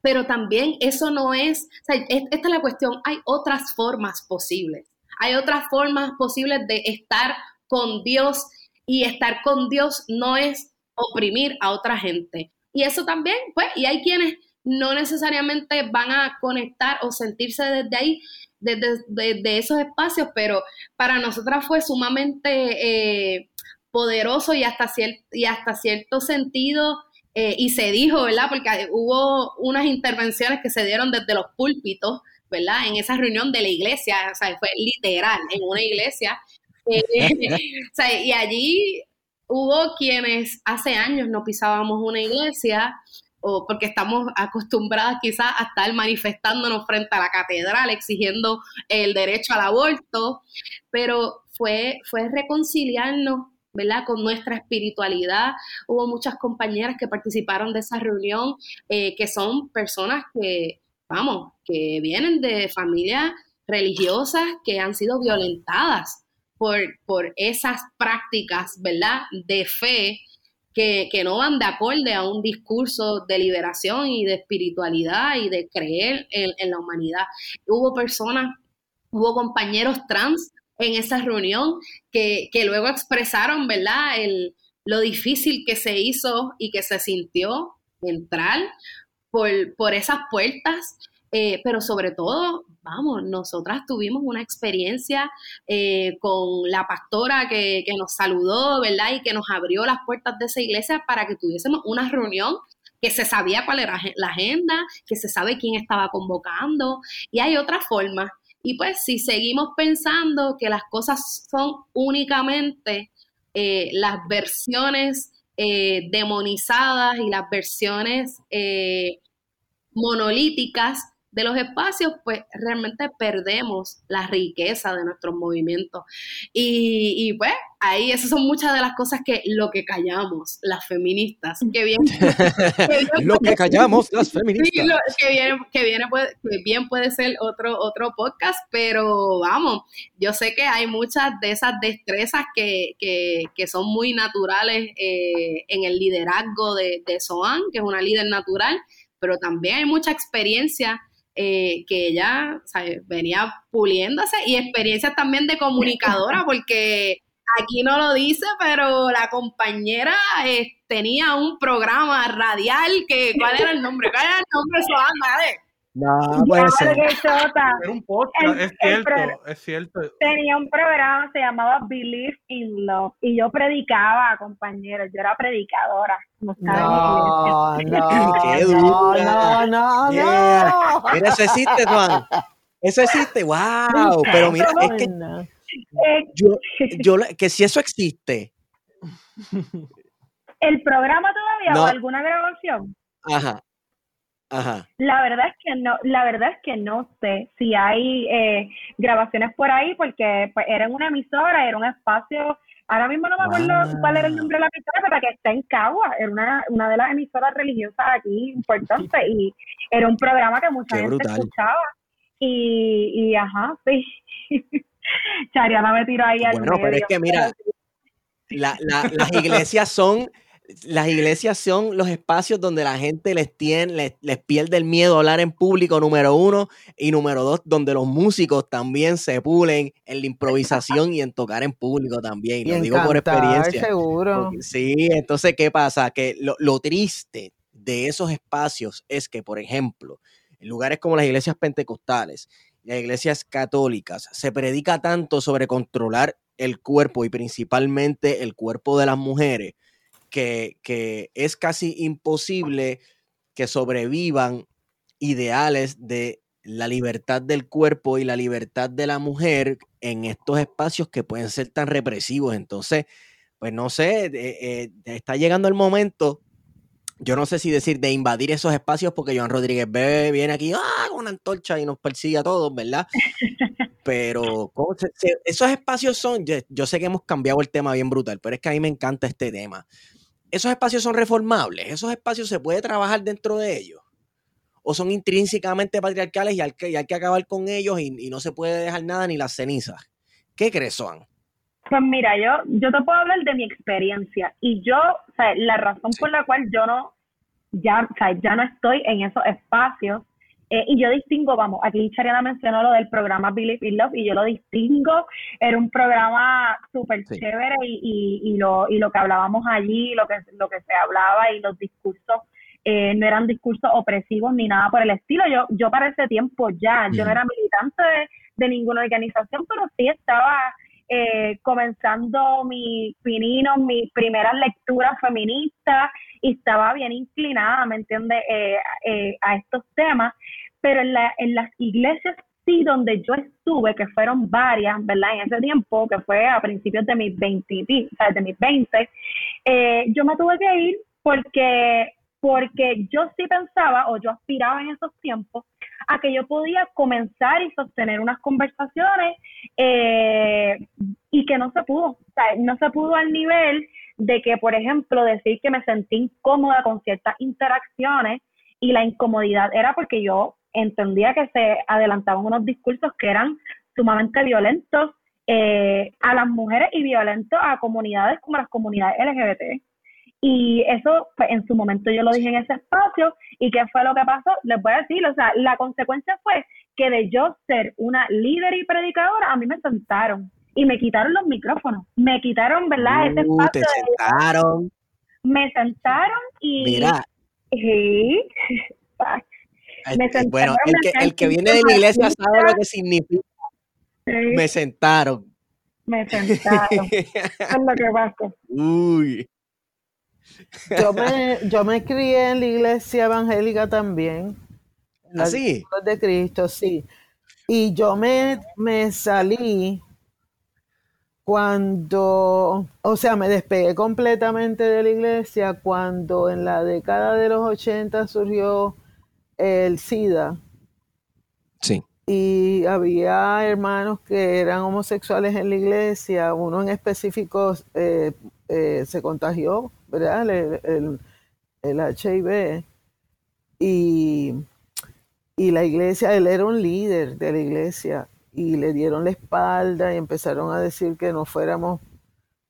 Pero también eso no es, esta es la cuestión, hay otras formas posibles, hay otras formas posibles de estar con Dios y estar con Dios no es oprimir a otra gente. Y eso también, pues, y hay quienes no necesariamente van a conectar o sentirse desde ahí, desde, esos espacios, pero para nosotras fue sumamente eh, poderoso y hasta, y hasta cierto sentido, eh, y se dijo, ¿verdad? Porque hubo unas intervenciones que se dieron desde los púlpitos, ¿verdad? En esa reunión de la iglesia, o sea, fue literal, en una iglesia, y allí hubo quienes hace años no pisábamos una iglesia o porque estamos acostumbradas quizás a estar manifestándonos frente a la catedral exigiendo el derecho al aborto, pero fue, fue reconciliarnos ¿verdad? Con nuestra espiritualidad. Hubo muchas compañeras que participaron de esa reunión, eh, que son personas que, vamos, que vienen de familias religiosas que han sido violentadas por, esas prácticas, ¿verdad?, de fe que, no van de acorde a un discurso de liberación y de espiritualidad y de creer en, la humanidad. Hubo personas, hubo compañeros trans en esa reunión, que, que luego expresaron, ¿verdad? El, lo difícil que se hizo y que se sintió entrar por, por esas puertas, eh, pero sobre todo, vamos, nosotras tuvimos una experiencia eh, con la pastora que, nos saludó, ¿verdad? Y que nos abrió las puertas de esa iglesia para que tuviésemos una reunión que se sabía cuál era la agenda, que se sabe quién estaba convocando, y hay otra forma. Y pues si seguimos pensando que las cosas son únicamente eh, las versiones demonizadas y las versiones monolíticas de los espacios, pues realmente perdemos la riqueza de nuestros movimientos. Y, pues ahí esas son muchas de las cosas que lo que callamos las feministas, que bien, lo que callamos las feministas. que, viene, que, viene puede, bien puede ser otro, otro podcast, pero vamos, yo sé que hay muchas de esas destrezas que, que, que son muy naturales eh, en el liderazgo de, de Soan, que es una líder natural, pero también hay mucha experiencia eh, que ella venía puliéndose y experiencias también de comunicadora, porque aquí no lo dice, pero la compañera eh, tenía un programa radial que, ¿cuál era el nombre? ¿Cuál era el nombre de su? No, puede ser. Era un podcast, es cierto, es cierto. Tenía un programa, se llamaba Believe in Love, y yo predicaba, compañeros, yo era predicadora. No, no, no, Qué no, no, no, no. Mira, eso existe, Juan. Eso existe, wow. Pero mira, es que yo, yo, que si eso existe. ¿El programa todavía o alguna grabación? Ajá. Ajá. La verdad es que no, la verdad es que no sé si hay eh, grabaciones por ahí porque pues, era una emisora, era un espacio, ahora mismo no me acuerdo cuál era el nombre de la emisora, pero que está en Cagua, era una, una de las emisoras religiosas aquí importantes y era un programa que mucha gente escuchaba y, y ajá, sí. Chariana me tiró ahí al Bueno, pero es que mira, la, la, las iglesias son las iglesias son los espacios donde la gente les, tiene, les, pierde el miedo a hablar en público, número uno, y número dos, donde los músicos también se pulen en la improvisación y en tocar en público también. lo digo por experiencia. seguro. sí, entonces, ¿qué pasa? Que lo, lo triste de esos espacios es que, por ejemplo, en lugares como las iglesias pentecostales, las iglesias católicas, se predica tanto sobre controlar el cuerpo y principalmente el cuerpo de las mujeres que, es casi imposible que sobrevivan ideales de la libertad del cuerpo y la libertad de la mujer en estos espacios que pueden ser tan represivos. Entonces, pues no sé, eh, eh, está llegando el momento, yo no sé si decir de invadir esos espacios porque Joan Rodríguez B viene aquí ¡ah! con una antorcha y nos persigue a todos, ¿verdad? Pero esos espacios son, yo sé que hemos cambiado el tema bien brutal, pero es que a mí me encanta este tema esos espacios son reformables, esos espacios se puede trabajar dentro de ellos, o son intrínsecamente patriarcales y hay que, hay que acabar con ellos y, no se puede dejar nada ni las cenizas. ¿Qué crees, Juan? Pues mira, yo, yo te puedo hablar de mi experiencia y yo, o sea, la razón por la cual yo no, ya, o sea, ya no estoy en esos espacios eh, y yo distingo, vamos, aquí Chariana mencionó lo del programa Believe in Love y yo lo distingo, era un programa súper chévere y, y, lo, y lo que hablábamos allí, lo que, lo que se hablaba y los discursos eh, no eran discursos opresivos ni nada por el estilo. Yo, yo para ese tiempo ya, yo no era militante de, ninguna organización, pero sí estaba eh, comenzando mi pinino, mis primeras lecturas feministas y estaba bien inclinada, ¿me entiendes?, a estos temas pero en, la, en las iglesias sí donde yo estuve, que fueron varias, ¿verdad? En ese tiempo, que fue a principios de mis 20, o sea, de mis 20, eh, yo me tuve que ir porque, porque yo sí pensaba, o yo aspiraba en esos tiempos, a que yo podía comenzar y sostener unas conversaciones eh, y que no se pudo, o sea, no se pudo al nivel de que, por ejemplo, decir que me sentí incómoda con ciertas interacciones y la incomodidad era porque yo entendía que se adelantaban unos discursos que eran sumamente violentos eh, a las mujeres y violentos a comunidades como las comunidades LGBT. Y eso, pues, en su momento yo lo dije en ese espacio. ¿Y qué fue lo que pasó? Les voy a decir, o sea, la consecuencia fue que de yo ser una líder y predicadora, a mí me sentaron y me quitaron los micrófonos. Me quitaron, ¿verdad? Ese Uh, te espacio. de- sentaron. me sentaron y... Mira, Sí. Me eh, bueno, el que, el que viene de la iglesia sabe lo que significa. Sí, Me sentaron. me sentaron. Es lo que pasa. Uy. Yo me, yo me crié en la iglesia evangélica también. ¿Así? Discípulos de Cristo, sí. Y yo me, me salí cuando, o sea, me despegué completamente de la iglesia cuando en la década de los 80 surgió el SIDA Sí. y había hermanos que eran homosexuales en la iglesia, uno en específico eh, eh, se contagió, ¿verdad? El, el- el HIV y, y la iglesia, él era un líder de la iglesia y le dieron la espalda y empezaron a decir que no fuéramos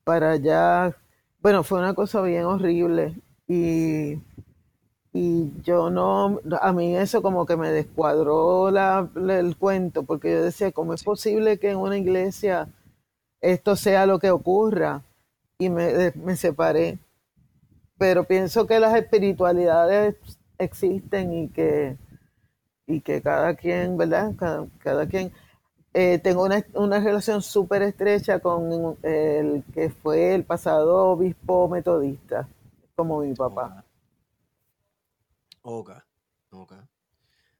para allá. Bueno, fue una cosa bien horrible y, y yo no, a mí eso como que me descuadró la, el cuento porque yo decía, ¿cómo es posible que en una iglesia esto sea lo que ocurra? Y me, me separé. Pero pienso que las espiritualidades existen y que, y que cada quien, ¿verdad? Cada, quien. Eh, tengo una, una relación súper estrecha con el que fue el pasado obispo metodista, como mi papá. Ok, ok.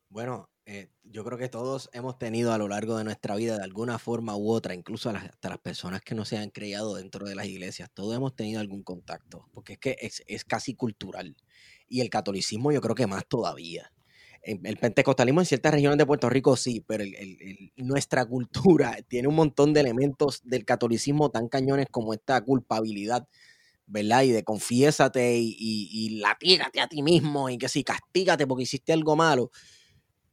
Bueno, eh, yo creo que todos hemos tenido a lo largo de nuestra vida, de alguna forma u otra, incluso hasta las personas que no se han criado dentro de las iglesias, todos hemos tenido algún contacto, porque es que es, es casi cultural. Y el catolicismo yo creo que más todavía. El pentecostalismo en ciertas regiones de Puerto Rico sí, pero nuestra cultura tiene un montón de elementos del catolicismo tan cañones como esta culpabilidad ¿verdad? Y de confiésate y, y, y latígate a ti mismo y que sí, castígate porque hiciste algo malo,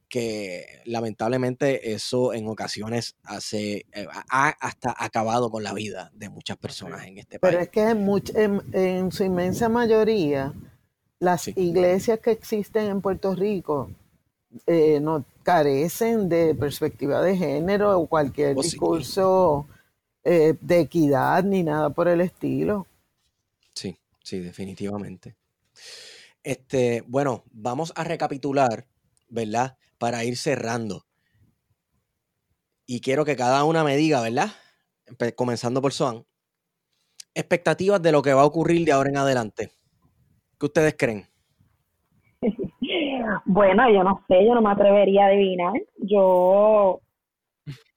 que lamentablemente eso en ocasiones hace, eh, ha hasta acabado con la vida de muchas personas en este Pero país. es que en, much- en, en su inmensa mayoría, las Sí. iglesias que existen en Puerto Rico eh, no carecen de perspectiva de género o cualquier Oh, sí. discurso eh, de equidad ni nada por el estilo. Sí, sí, definitivamente. Este, bueno, vamos a recapitular, ¿verdad? Para ir cerrando. Y quiero que cada una me diga, ¿verdad? Comenzando por Soan. Expectativas de lo que va a ocurrir de ahora en adelante. ¿Qué ustedes creen? Bueno, yo no sé, yo no me atrevería a adivinar. Yo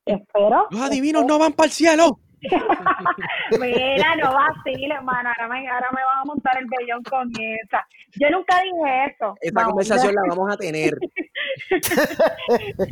espero. Los adivinos no van para el cielo. Mira, no vacile, hermano. Ahora me, ahora me van a montar el vellón con esa. Yo nunca dije eso. Esta Vamos, conversación la vamos a tener.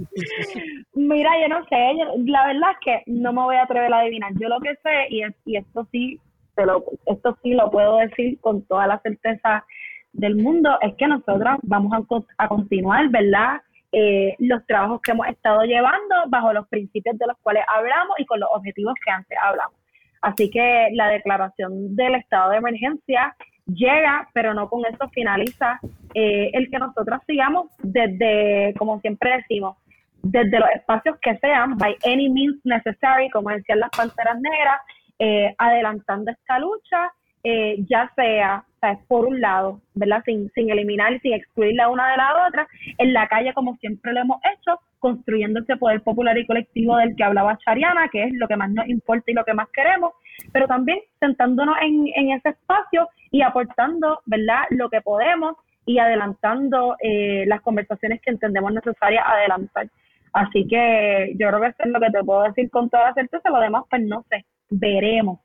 Mira, yo no sé, yo- la verdad es que no me voy a atrever a adivinar. Yo lo que sé, y, es- y esto sí, te lo, esto sí lo puedo decir con toda la certeza del mundo, es que nosotros vamos a, a continuar, ¿verdad? Eh, los trabajos que hemos estado llevando bajo los principios de los cuales hablamos y con los objetivos que antes hablamos. Así que la declaración del estado de emergencia llega, pero no con eso finaliza eh, el que nosotros sigamos desde, como siempre decimos, desde los espacios que sean, by any means necessary, como decían las panteras negras, eh, adelantando esta lucha, eh, ya sea, ¿sabes? por un lado, ¿verdad? Sin, sin eliminar sin excluir la una de la otra, en la calle, como siempre lo hemos hecho, construyendo ese poder popular y colectivo del que hablaba Chariana, que es lo que más nos importa y lo que más queremos, pero también sentándonos en, en ese espacio y aportando, ¿verdad?, lo que podemos y adelantando eh, las conversaciones que entendemos necesarias adelantar. Así que yo creo que eso es lo que te puedo decir con toda certeza, lo demás pues no sé, veremos.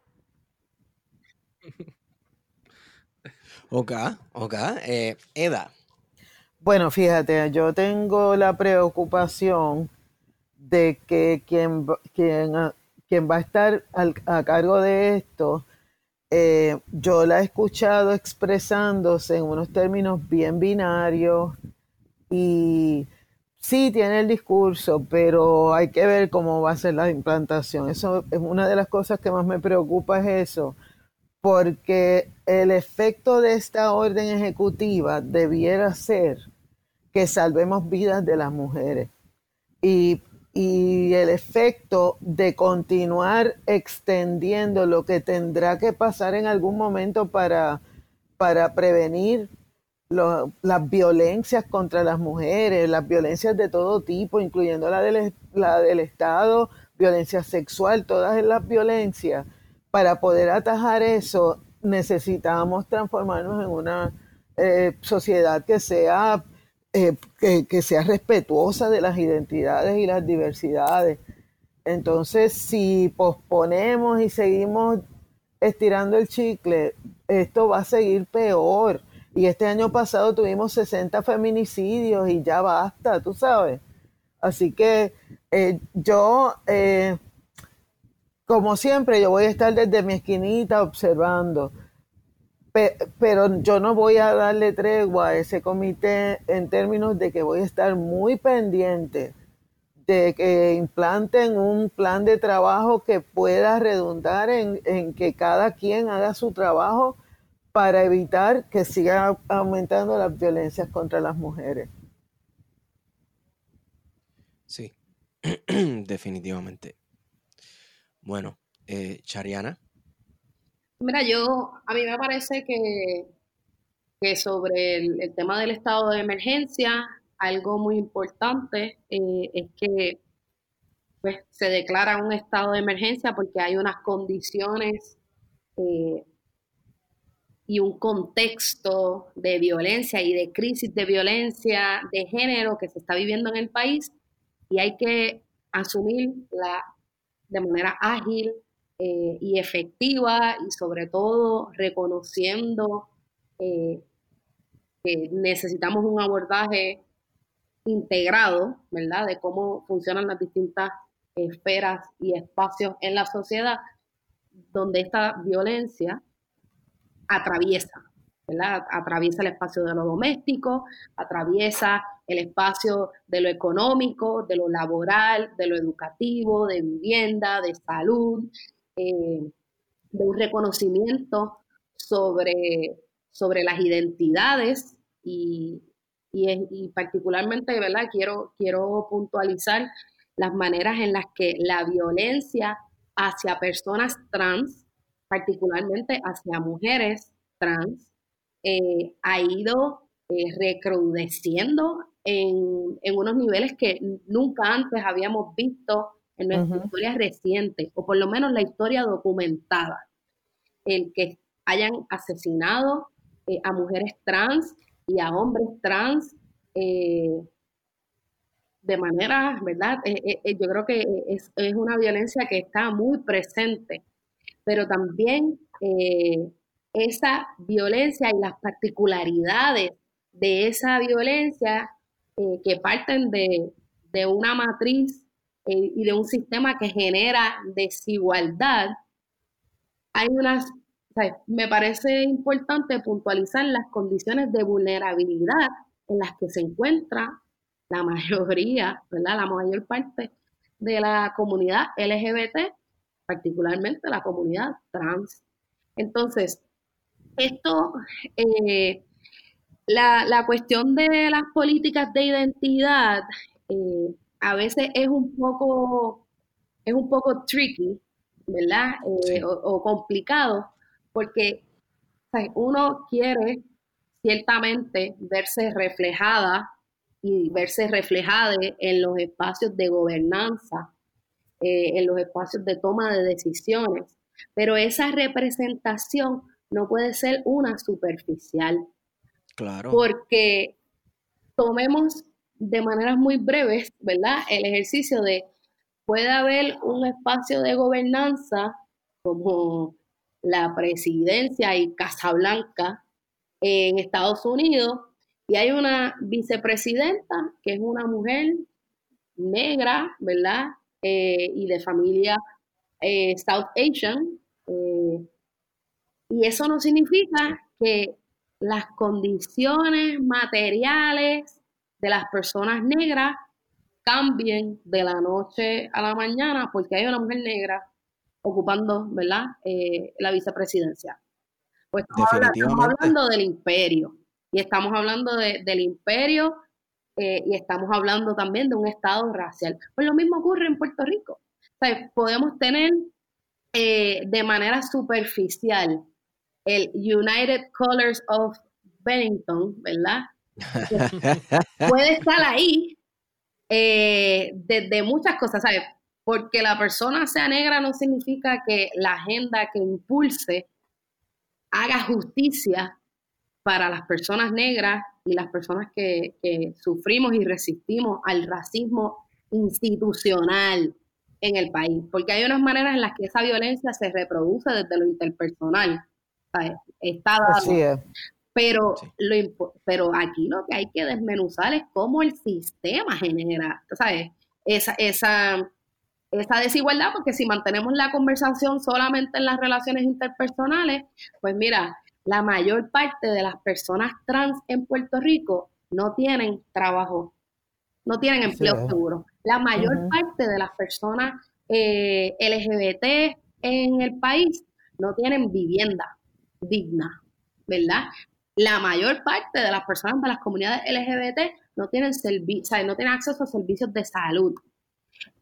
Ok, ok. Eh, Eda. Bueno, fíjate, yo tengo la preocupación de que quien, quien, ah, quien va a estar a cargo de esto, eh, yo la he escuchado expresándose en unos términos bien binarios y sí tiene el discurso, pero hay que ver cómo va a ser la implantación. Eso es una de las cosas que más me preocupa es eso, porque el efecto de esta orden ejecutiva debiera ser que salvemos vidas de las mujeres. Y el efecto de continuar extendiendo lo que tendrá que pasar en algún momento para, para prevenir las violencias contra las mujeres, las violencias de todo tipo, incluyendo la del, la del Estado, violencia sexual, todas las violencias. Para poder atajar eso, necesitamos transformarnos en una eh, sociedad que sea, eh, que, sea respetuosa de las identidades y las diversidades. Entonces, si posponemos y seguimos estirando el chicle, esto va a seguir peor. Y este año pasado tuvimos 60 feminicidios y ya basta, tú sabes. Así que eh, yo, como siempre, yo voy a estar desde mi esquinita observando pero yo no voy a darle tregua a ese comité en términos de que voy a estar muy pendiente de que implanten un plan de trabajo que pueda redundar en, en que cada quien haga su trabajo para evitar que sigan aumentando las violencias contra las mujeres. Sí, definitivamente. Bueno, eh, Chariana. Mira, yo, a mí me parece que, que sobre el, tema del estado de emergencia, algo muy importante eh, es que pues, se declara un estado de emergencia porque hay unas condiciones eh, y un contexto de violencia y de crisis de violencia de género que se está viviendo en el país y hay que asumir la, de manera ágil eh, y efectiva y sobre todo reconociendo eh, que necesitamos un abordaje integrado, ¿verdad? De cómo funcionan las distintas esferas y espacios en la sociedad donde esta violencia atraviesa, ¿verdad? Atraviesa el espacio de lo doméstico, atraviesa el espacio de lo económico, de lo laboral, de lo educativo, de vivienda, de salud, eh, de un reconocimiento sobre, sobre las identidades y, y, particularmente, ¿verdad? Quiero, quiero puntualizar las maneras en las que la violencia hacia personas trans, particularmente hacia mujeres trans, eh, ha ido eh, recrudeciendo en, en, unos niveles que nunca antes habíamos visto en nuestra historia reciente, o por lo menos la historia documentada, el que hayan asesinado eh, a mujeres trans y a hombres trans eh, de manera, ¿verdad? Eh, yo creo que es, es, una violencia que está muy presente, pero también esa violencia y las particularidades de esa violencia que parten de, de una matriz eh, y de un sistema que genera desigualdad, hay unas, me parece importante puntualizar las condiciones de vulnerabilidad en las que se encuentra la mayoría, ¿verdad? La mayor parte de la comunidad LGBT, particularmente la comunidad trans. Entonces, esto, eh, la, la, cuestión de las políticas de identidad eh, a veces es un poco, es un poco tricky, ¿verdad? Eh, o, complicado, porque uno quiere ciertamente verse reflejada y verse reflejada en los espacios de gobernanza, eh, en los espacios de toma de decisiones, pero esa representación no puede ser una superficial. Claro. Porque tomemos de maneras muy breves, ¿verdad? El ejercicio de, puede haber un espacio de gobernanza como la presidencia y Casa Blanca en Estados Unidos, y hay una vicepresidenta que es una mujer negra, ¿verdad? Eh, y de familia eh, South Asian. Eh, y eso no significa que las condiciones materiales de las personas negras cambien de la noche a la mañana porque hay una mujer negra ocupando, ¿verdad?, eh, la vicepresidencia. Pues estamos hablando del imperio y estamos hablando del imperio eh, y estamos hablando también de un estado racial. Pues lo mismo ocurre en Puerto Rico. podemos tener eh, de manera superficial el United Colors of Bennington, ¿verdad? puede estar ahí eh, desde muchas cosas, ¿sabes? Porque la persona sea negra no significa que la agenda que impulse haga justicia para las personas negras y las personas que, sufrimos y resistimos al racismo institucional en el país, porque hay unas maneras en las que esa violencia se reproduce desde lo interpersonal. Está dado. Pero, lo, pero aquí lo que hay que desmenuzar es cómo el sistema genera, ¿sabes? Esa, esa, esa desigualdad, porque si mantenemos la conversación solamente en las relaciones interpersonales, pues mira, la mayor parte de las personas trans en Puerto Rico no tienen trabajo, no tienen empleo seguro. La mayor parte de las personas eh, LGBT en el país no tienen vivienda digna, ¿verdad? La mayor parte de las personas de las comunidades LGBT no tienen, no tienen acceso a servicios de salud.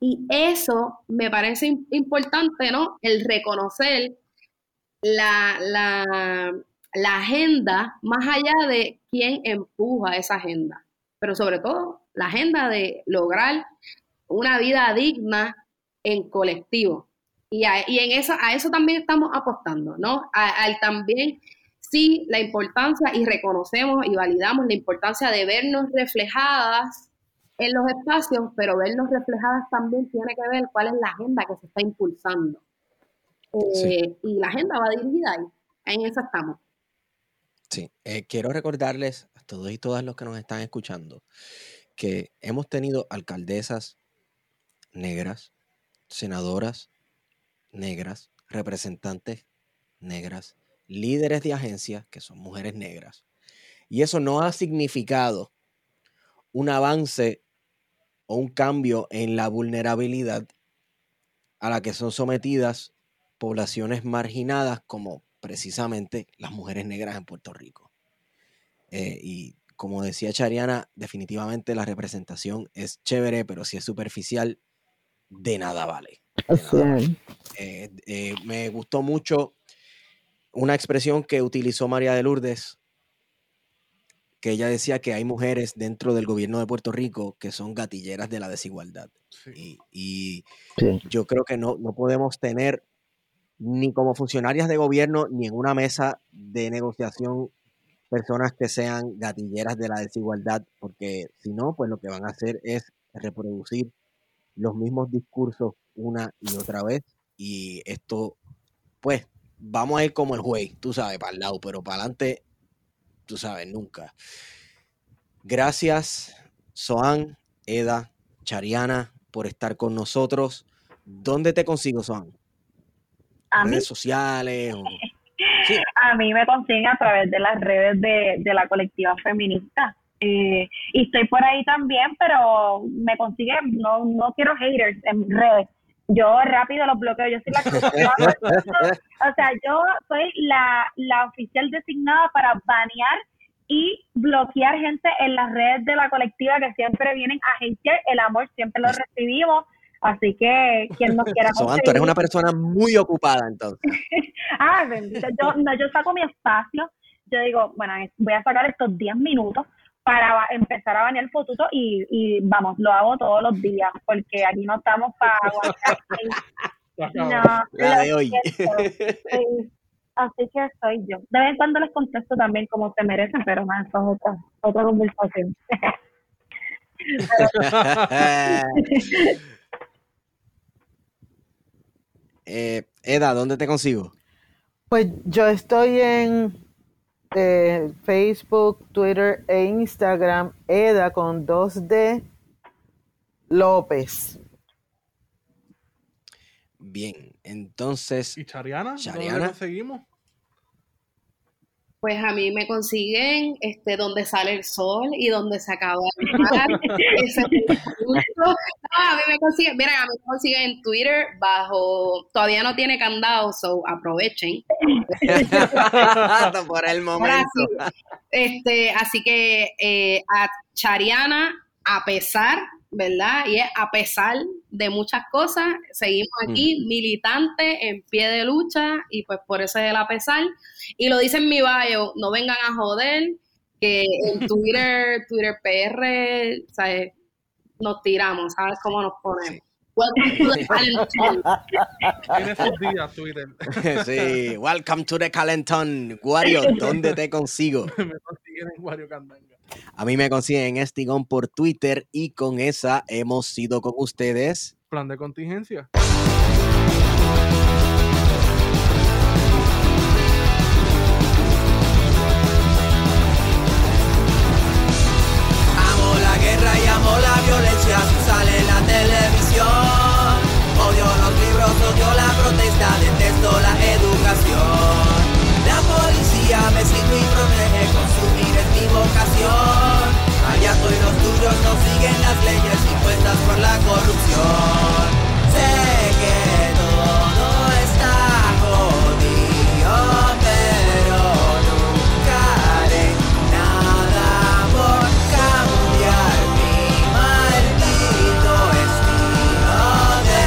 Y eso me parece importante, ¿no? El reconocer la, la agenda más allá de quién empuja esa agenda, pero sobre todo la agenda de lograr una vida digna en colectivo. Y, a, y en eso, a eso también estamos apostando, ¿no? Al también, sí, la importancia y reconocemos y validamos la importancia de vernos reflejadas en los espacios, pero vernos reflejadas también tiene que ver cuál es la agenda que se está impulsando. Eh, y la agenda va dirigida ahí, en eso estamos. Sí, eh, quiero recordarles a todos y todas los que nos están escuchando que hemos tenido alcaldesas negras, senadoras negras, representantes negras, líderes de agencias que son mujeres negras. Y eso no ha significado un avance o un cambio en la vulnerabilidad a la que son sometidas poblaciones marginadas como precisamente las mujeres negras en Puerto Rico. Eh, y como decía Chariana, definitivamente la representación es chévere, pero si es superficial, de nada vale. Eh, eh, me gustó mucho una expresión que utilizó María de Lourdes, que ella decía que hay mujeres dentro del gobierno de Puerto Rico que son gatilleras de la desigualdad. Y, yo creo que no, no podemos tener ni como funcionarias de gobierno, ni en una mesa de negociación personas que sean gatilleras de la desigualdad, porque si no, pues lo que van a hacer es reproducir los mismos discursos una y otra vez. Y esto, pues, vamos a ir como el juez, tú sabes, para el lado, pero para adelante, tú sabes, nunca. Gracias, Soan, Eda, Chariana, por estar con nosotros. ¿Dónde te consigo, Soan? a redes sociales. A mí me consiguen a través de las redes de, la colectiva feminista. Eh, y estoy por ahí también, pero me consiguen, no, no quiero haters en redes. Yo rápido los bloqueo, yo soy la o sea, yo soy la, la oficial designada para banear y bloquear gente en las redes de la colectiva que siempre vienen a agenciar el amor, siempre lo recibimos, Así que quien nos quiera Soan, tú eres una persona muy ocupada entonces. ah. Yo, no, yo saco mi espacio. Yo digo, bueno, voy a sacar estos 10 minutos para empezar a bañar el fotuto y, y vamos, lo hago todos los días porque aquí no estamos para aguantar. no, la de hoy. Así que soy yo. De vez en cuando les contesto también como se merecen, pero más, eso es otra, otra conversación. Eh, Eda, ¿dónde te consigo? Pues yo estoy en eh, Facebook, Twitter e Instagram, Eda con 2D López. Bien, entonces. ¿Y Chariana? ¿Dónde conseguimos? Pues a mí me consiguen este, donde sale el sol y donde se acaba el mar. no, a mí me consiguen, miren, a mí me consiguen en Twitter bajo, todavía no tiene candado, so aprovechen. Por el momento. este, así que eh, a Chariana, a pesar ¿verdad? Y es a pesar de muchas cosas, seguimos aquí militantes en pie de lucha y pues por eso es el a pesar. Y lo dice en mi bio, no vengan a joder, que en Twitter, Twitter PR, ¿sabes? Nos tiramos, ¿sabes cómo nos ponemos? Welcome to the Calenton. Tiene sus días, Twitter. sí, welcome to the Calenton. Wario, ¿dónde te consigo? Me consiguen en Wario Candanga. A mí me consiguen Estigón por Twitter y con esa hemos sido con ustedes. Plan de contingencia. Amo la guerra y amo la violencia, sale en la televisión. Odio los libros, odio la protesta, detesto la educación. La policía me sigue y protege, consumir es mi vocación. Allá estoy los tuyos no siguen las leyes impuestas por la corrupción. Sé que todo está jodido, pero nunca haré nada por cambiar mi maldito estilo de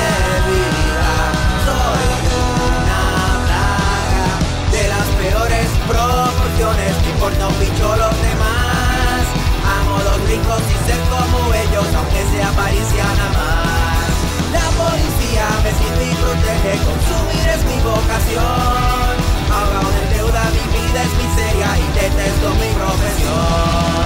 vida. Soy una plaga de las peores proporciones, me importa un bicho ricos y ser como ellos, aunque sea parisiana más. La policía me sirve y protege, consumir es mi vocación. Ahogado en deuda, mi vida es miseria y detesto mi profesión.